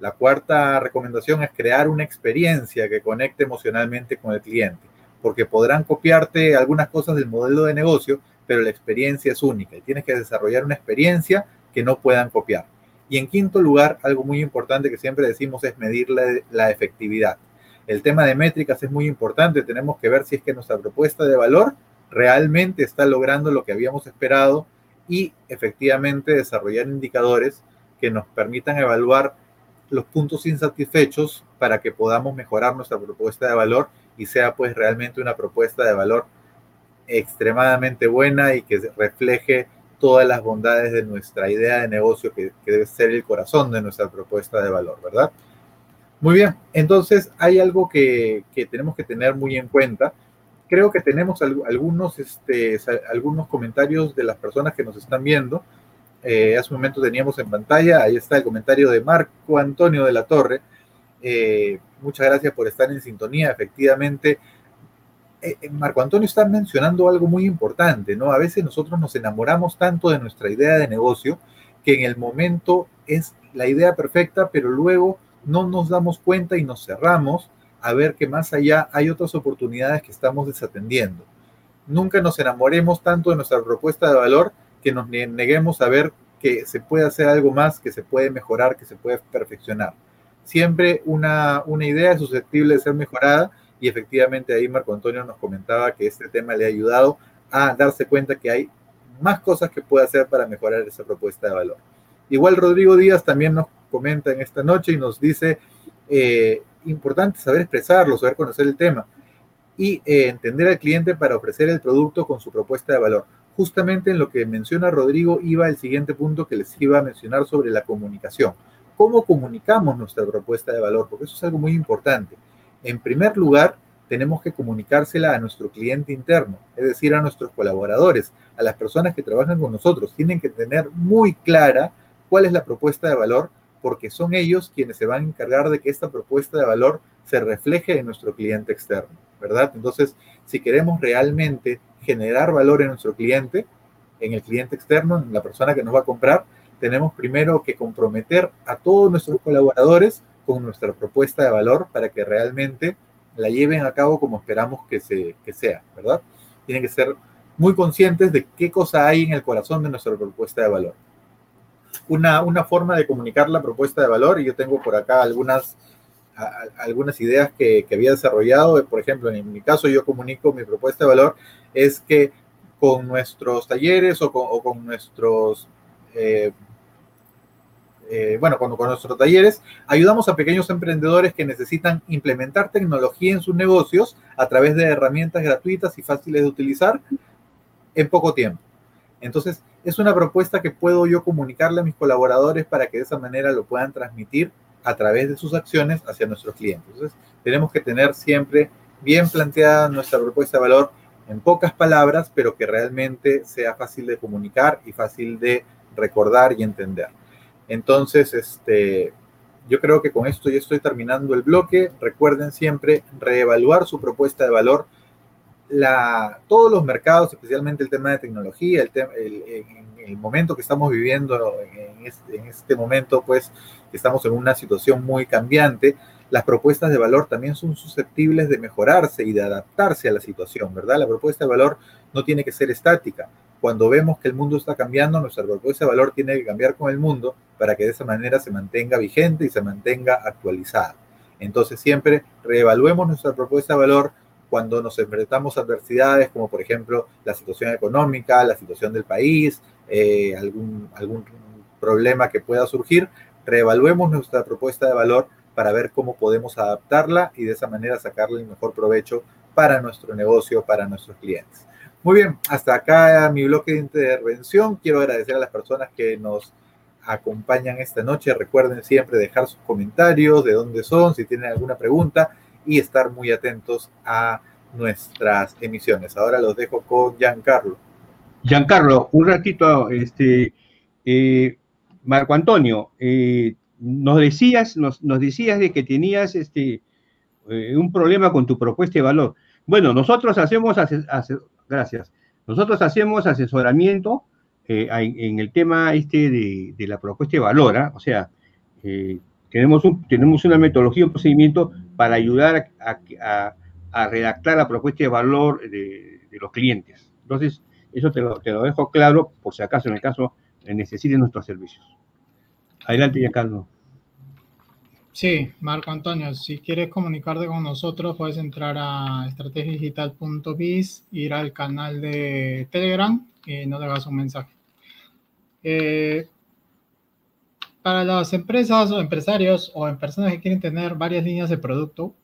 La cuarta recomendación es crear una experiencia que conecte emocionalmente con el cliente, porque podrán copiarte algunas cosas del modelo de negocio, pero la experiencia es única y tienes que desarrollar una experiencia que no puedan copiar. Y en quinto lugar, algo muy importante que siempre decimos es medir la, efectividad. El tema de métricas es muy importante, tenemos que ver si es que nuestra propuesta de valor realmente está logrando lo que habíamos esperado y efectivamente desarrollar indicadores que nos permitan evaluar los puntos insatisfechos para que podamos mejorar nuestra propuesta de valor y sea pues realmente una propuesta de valor extremadamente buena y que refleje todas las bondades de nuestra idea de negocio que, debe ser el corazón de nuestra propuesta de valor, ¿verdad? Muy bien, entonces hay algo que, tenemos que tener muy en cuenta. Creo que tenemos algunos, este, algunos comentarios de las personas que nos están viendo. Eh, hace un momento teníamos en pantalla, ahí está el comentario de Marco Antonio de la Torre. Eh, muchas gracias por estar en sintonía. Efectivamente, eh, Marco Antonio está mencionando algo muy importante, ¿no? A veces nosotros nos enamoramos tanto de nuestra idea de negocio que en el momento es la idea perfecta, pero luego no nos damos cuenta y nos cerramos a ver que más allá hay otras oportunidades que estamos desatendiendo. Nunca nos enamoremos tanto de nuestra propuesta de valor que nos neguemos a ver que se puede hacer algo más, que se puede mejorar, que se puede perfeccionar. Siempre una, una idea es susceptible de ser mejorada y efectivamente ahí Marco Antonio nos comentaba que este tema le ha ayudado a darse cuenta que hay más cosas que puede hacer para mejorar esa propuesta de valor. Igual Rodrigo Díaz también nos comenta en esta noche y nos dice, eh, importante saber expresarlo, saber conocer el tema y eh, entender al cliente para ofrecer el producto con su propuesta de valor justamente en lo que menciona Rodrigo iba el siguiente punto que les iba a mencionar sobre la comunicación. ¿Cómo comunicamos nuestra propuesta de valor? Porque eso es algo muy importante. En primer lugar, tenemos que comunicársela a nuestro cliente interno, es decir, a nuestros colaboradores, a las personas que trabajan con nosotros. Tienen que tener muy clara cuál es la propuesta de valor porque son ellos quienes se van a encargar de que esta propuesta de valor se refleje en nuestro cliente externo, ¿verdad? Entonces, si queremos realmente generar valor en nuestro cliente, en el cliente externo, en la persona que nos va a comprar, tenemos primero que comprometer a todos nuestros colaboradores con nuestra propuesta de valor para que realmente la lleven a cabo como esperamos que, se, que sea, ¿verdad? Tienen que ser muy conscientes de qué cosa hay en el corazón de nuestra propuesta de valor. Una, una forma de comunicar la propuesta de valor, y yo tengo por acá algunas, algunas ideas que, que, había desarrollado, por ejemplo, en mi caso yo comunico mi propuesta de valor, es que con nuestros talleres o con, con nuestros eh, eh, bueno, cuando con nuestros talleres ayudamos a pequeños emprendedores que necesitan implementar tecnología en sus negocios a través de herramientas gratuitas y fáciles de utilizar en poco tiempo. Entonces, es una propuesta que puedo yo comunicarle a mis colaboradores para que de esa manera lo puedan transmitir a través de sus acciones hacia nuestros clientes. Entonces, tenemos que tener siempre bien planteada nuestra propuesta de valor en pocas palabras, pero que realmente sea fácil de comunicar y fácil de recordar y entender. Entonces, este, yo creo que con esto ya estoy terminando el bloque. Recuerden siempre reevaluar su propuesta de valor. La, todos los mercados, especialmente el tema de tecnología, el, en el momento que estamos viviendo, en este, en este momento, pues estamos en una situación muy cambiante, las propuestas de valor también son susceptibles de mejorarse y de adaptarse a la situación, ¿verdad? La propuesta de valor no tiene que ser estática cuando vemos que el mundo está cambiando, nuestra propuesta de valor tiene que cambiar con el mundo para que de esa manera se mantenga vigente y se mantenga actualizada. Entonces siempre reevaluemos nuestra propuesta de valor cuando nos enfrentamos a adversidades como por ejemplo la situación económica, la situación del país, eh, algún, algún problema que pueda surgir, reevaluemos nuestra propuesta de valor para ver cómo podemos adaptarla y de esa manera sacarle el mejor provecho para nuestro negocio, para nuestros clientes. Muy bien, hasta acá mi bloque de intervención. Quiero agradecer a las personas que nos acompañan esta noche. Recuerden siempre dejar sus comentarios, de dónde son, si tienen alguna pregunta y estar muy atentos a nuestras emisiones. Ahora los dejo con Giancarlo. Giancarlo, un ratito, este, eh, Marco Antonio, eh, nos decías, nos, decías de que tenías este, eh, un problema con tu propuesta de valor. Bueno, nosotros hacemos Gracias. Nosotros hacemos asesoramiento eh, en el tema este de, la propuesta de valor, ¿ah? o sea, tenemos, tenemos una metodología, un procedimiento para ayudar a, redactar la propuesta de valor de, los clientes. Entonces, eso te lo, te lo, dejo claro por si acaso en el caso necesiten nuestros servicios. Adelante, Giancarlo. Sí, Marco Antonio, si quieres comunicarte con nosotros, puedes entrar a estrategiadigital.biz, ir al canal de Telegram y nos dejas un mensaje. Eh, para las empresas o empresarios o en personas que quieren tener varias líneas de producto,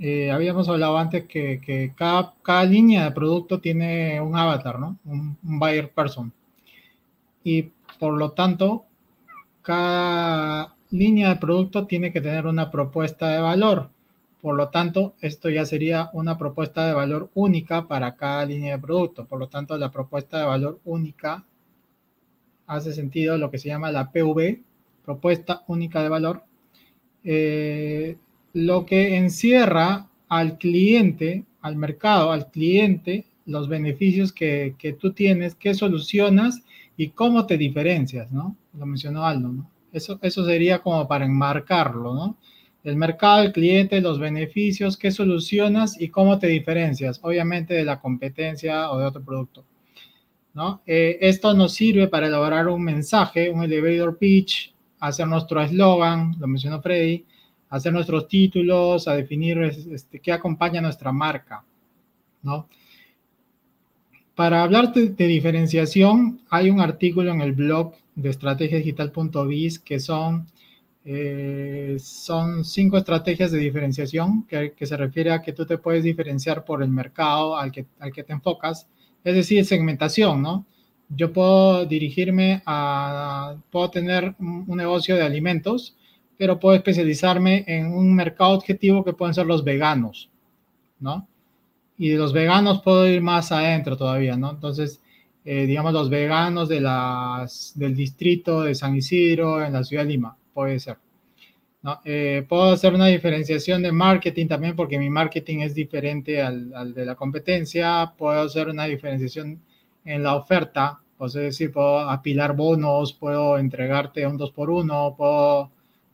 eh, habíamos hablado antes que, cada, cada, línea de producto tiene un avatar, ¿no? Un, un buyer person. Y por lo tanto, cada línea de producto tiene que tener una propuesta de valor. Por lo tanto, esto ya sería una propuesta de valor única para cada línea de producto. Por lo tanto, la propuesta de valor única hace sentido lo que se llama la PV, propuesta única de valor, eh, lo que encierra al cliente, al mercado, al cliente, los beneficios que, que tú tienes, qué solucionas y cómo te diferencias, ¿no? Lo mencionó Aldo, ¿no? Eso, eso sería como para enmarcarlo, ¿no? El mercado, el cliente, los beneficios, qué solucionas y cómo te diferencias, obviamente de la competencia o de otro producto. ¿no? Eh, esto nos sirve para elaborar un mensaje, un elevator pitch, hacer nuestro eslogan, lo mencionó Freddy, hacer nuestros títulos, a definir este, qué acompaña nuestra marca. ¿no? Para hablar de, diferenciación, hay un artículo en el blog de estrategiadigital.biz, que son, eh, son cinco estrategias de diferenciación, que, se refiere a que tú te puedes diferenciar por el mercado al que, al que te enfocas, es decir, segmentación, ¿no? Yo puedo dirigirme a, puedo tener un negocio de alimentos, pero puedo especializarme en un mercado objetivo que pueden ser los veganos, ¿no? Y de los veganos puedo ir más adentro todavía, ¿no? Entonces, eh, digamos, los veganos de las, del distrito de San Isidro en la ciudad de Lima. puede ser. Eh, puedo hacer una diferenciación de marketing también porque mi marketing es diferente al, de la competencia. Puedo hacer una diferenciación en la oferta, es decir, puedo apilar bonos, puedo entregarte un 2 por 1 puedo,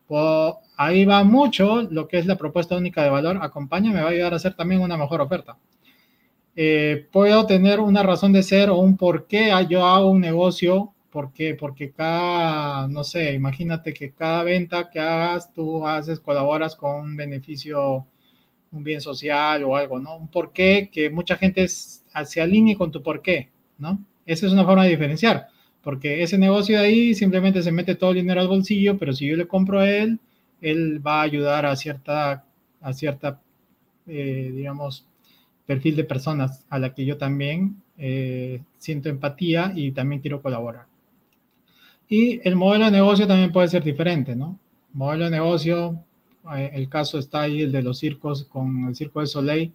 puedo, ahí va mucho lo que es la propuesta única de valor. Acompaña, me va a ayudar a hacer también una mejor oferta. Eh, puedo tener una razón de ser o un por qué yo hago un negocio ¿Por qué? Porque cada, no sé, imagínate que cada venta que hagas, tú haces, colaboras con un beneficio, un bien social o algo, ¿no? Un por qué que mucha gente se alinee con tu por qué, ¿no? Esa es una forma de diferenciar, porque ese negocio de ahí simplemente se mete todo el dinero al bolsillo, pero si yo le compro a él, él va a ayudar a cierta, a cierta, eh, digamos, perfil de personas a la que yo también eh, siento empatía y también quiero colaborar. Y el modelo de negocio también puede ser diferente, ¿no? Modelo de negocio, eh, el caso está ahí, el de los circos con el Circo de Soleil,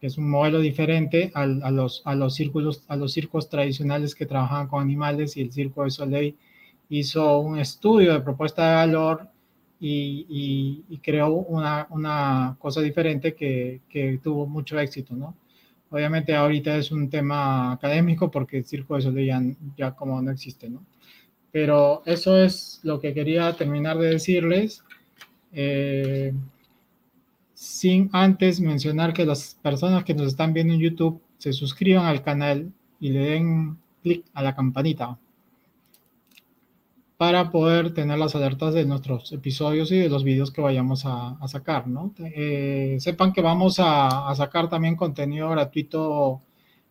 que es un modelo diferente a, los, a, los círculos, a los circos tradicionales que trabajaban con animales y el Circo de Soleil hizo un estudio de propuesta de valor y, creó una, una, cosa diferente que, que, tuvo mucho éxito, ¿no? Obviamente ahorita es un tema académico porque el Circo de Soleil ya, ya como no existe, ¿no? Pero eso es lo que quería terminar de decirles. Eh, sin antes mencionar que las personas que nos están viendo en YouTube se suscriban al canal y le den clic a la campanita para poder tener las alertas de nuestros episodios y de los videos que vayamos a, sacar, ¿no? Eh, sepan que vamos a, sacar también contenido gratuito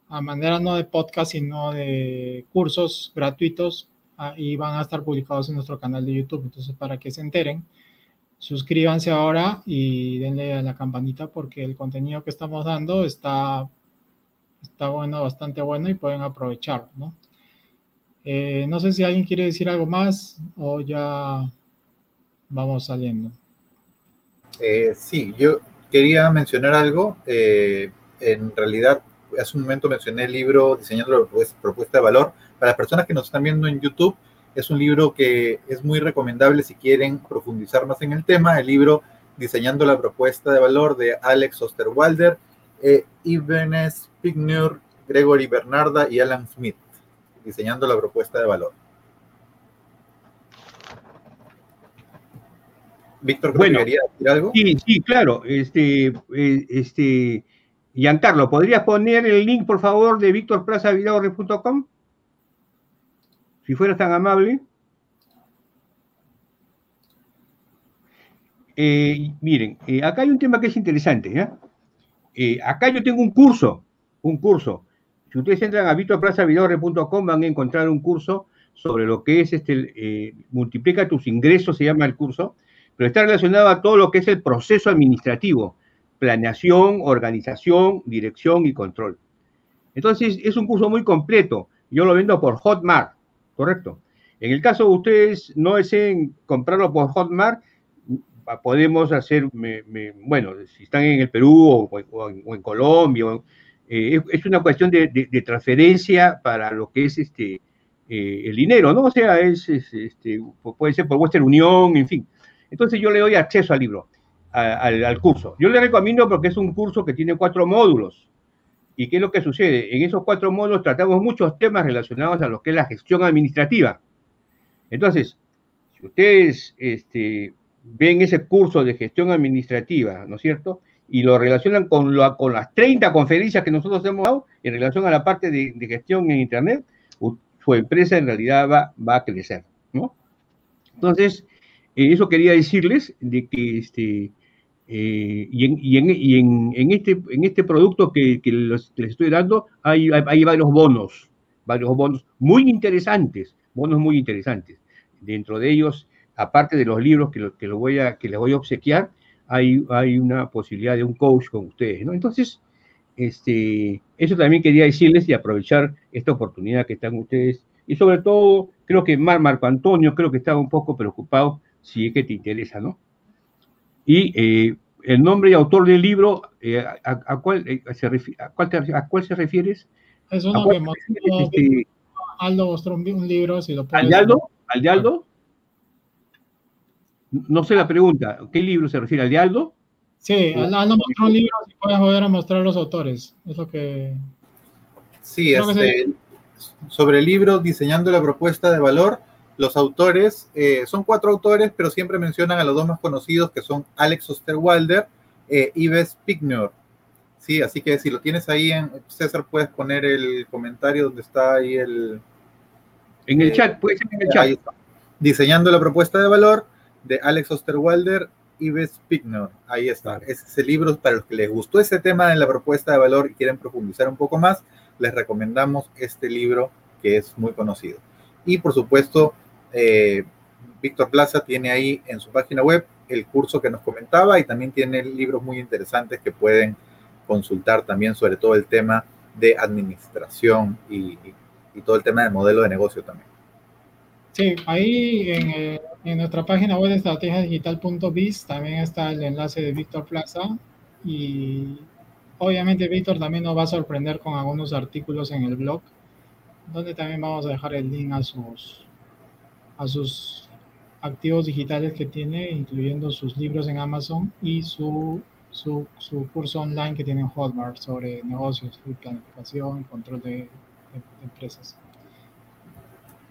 a manera no de podcast, sino de cursos gratuitos y van a estar publicados en nuestro canal de YouTube. Entonces, para que se enteren, suscríbanse ahora y denle a la campanita porque el contenido que estamos dando está, está bueno, bastante bueno y pueden aprovecharlo, ¿no? Eh, no sé si alguien quiere decir algo más o ya vamos saliendo. Eh, sí, yo quería mencionar algo. Eh, en realidad, hace un momento mencioné el libro Diseñando la propuesta de valor para las personas que nos están viendo en YouTube, es un libro que es muy recomendable si quieren profundizar más en el tema. El libro Diseñando la propuesta de valor de Alex Osterwalder, eh, Ivenes Pignur, Gregory Bernarda y Alan Smith. Diseñando la propuesta de valor. Víctor, bueno, ¿quería decir algo? Sí, sí, claro. Este, eh, este, Giancarlo, ¿podrías poner el link, por favor, de victorplazavideo.com? Si fueras tan amable. Eh, miren, eh, acá hay un tema que es interesante. Eh, acá yo tengo un curso, un curso. Si ustedes entran a vitorplazavidore.com van a encontrar un curso sobre lo que es este, multiplica tus ingresos, se llama el curso, pero está relacionado a todo lo que es el proceso administrativo, planeación, organización, dirección y control. Entonces, es un curso muy completo. Yo lo vendo por Hotmart. Correcto. En el caso de ustedes no deseen comprarlo por Hotmart, podemos hacer, bueno, si están en el Perú o, en, Colombia, eh, es, una cuestión de, transferencia para lo que es este eh, el dinero, ¿no? O sea, es, este, puede ser por Western Unión, en fin. Entonces yo le doy acceso al libro, al, curso. Yo le recomiendo porque es un curso que tiene cuatro módulos. ¿Y qué es lo que sucede? En esos cuatro módulos tratamos muchos temas relacionados a lo que es la gestión administrativa. Entonces, si ustedes este, ven ese curso de gestión administrativa, ¿no es cierto? Y lo relacionan con, con las 30 conferencias que nosotros hemos dado en relación a la parte de, gestión en Internet, su empresa en realidad va, va a crecer, ¿no? Entonces, eh, eso quería decirles de que este, eh, y, en, este, en este producto que, les estoy dando hay, hay, varios bonos, varios bonos muy interesantes, bonos muy interesantes. Dentro de ellos, aparte de los libros que, que, lo voy a, que les voy a obsequiar, hay, hay una posibilidad de un coach con ustedes, ¿no? Entonces, este, eso también quería decirles y aprovechar esta oportunidad que están ustedes. Y sobre todo, creo que Marco Antonio, creo que estaba un poco preocupado si es que te interesa, ¿no? Y eh, el nombre y autor del libro, eh, a, cuál, eh, se a, cuál ¿a cuál se refieres? Es uno que este, Aldo mostró un, libro, si lo puedes... ¿Al de Aldo? ¿Al de Aldo? No sé la pregunta, ¿qué libro se refiere? ¿Al de Aldo? Sí, Aldo mostró un libro, si puedes volver a mostrar los autores. Es lo que. Sí, este, sobre el libro Diseñando la propuesta de valor, los autores eh, son cuatro autores, pero siempre mencionan a los dos más conocidos que son Alex Osterwalder e Ives Pignor. Sí, así que si lo tienes ahí en César, puedes poner el comentario donde está ahí el. En el chat, puede ser en el chat. Diseñando la propuesta de valor de Alex Osterwalder Ives Pignor. Ahí está. Ese es el libro para los que les gustó ese tema en la propuesta de valor y quieren profundizar un poco más. Les recomendamos este libro que es muy conocido. Y por supuesto, eh, Víctor Plaza tiene ahí en su página web el curso que nos comentaba y también tiene libros muy interesantes que pueden consultar también sobre todo el tema de administración y, y todo el tema de modelo de negocio también. Sí, ahí en, eh, en nuestra página web de estrategiadigital.biz también está el enlace de Víctor Plaza y obviamente Víctor también nos va a sorprender con algunos artículos en el blog donde también vamos a dejar el link a sus a sus activos digitales que tiene, incluyendo sus libros en Amazon y su, su, su curso online que tiene en Hotmart sobre negocios, planificación y control de, de empresas.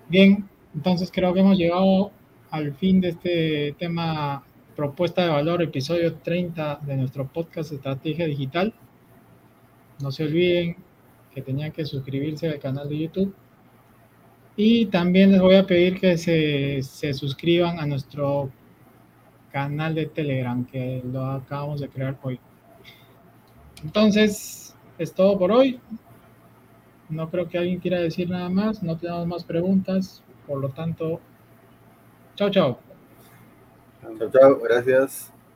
Bien, entonces creo que hemos llegado al fin de este tema propuesta de valor, episodio 30 de nuestro podcast Estrategia Digital. No se olviden que tenían que suscribirse al canal de YouTube. Y también les voy a pedir que se, se suscriban a nuestro canal de Telegram, que lo acabamos de crear hoy. Entonces, es todo por hoy. No creo que alguien quiera decir nada más. No tenemos más preguntas. Por lo tanto, chao, chao. Chao, chao, gracias.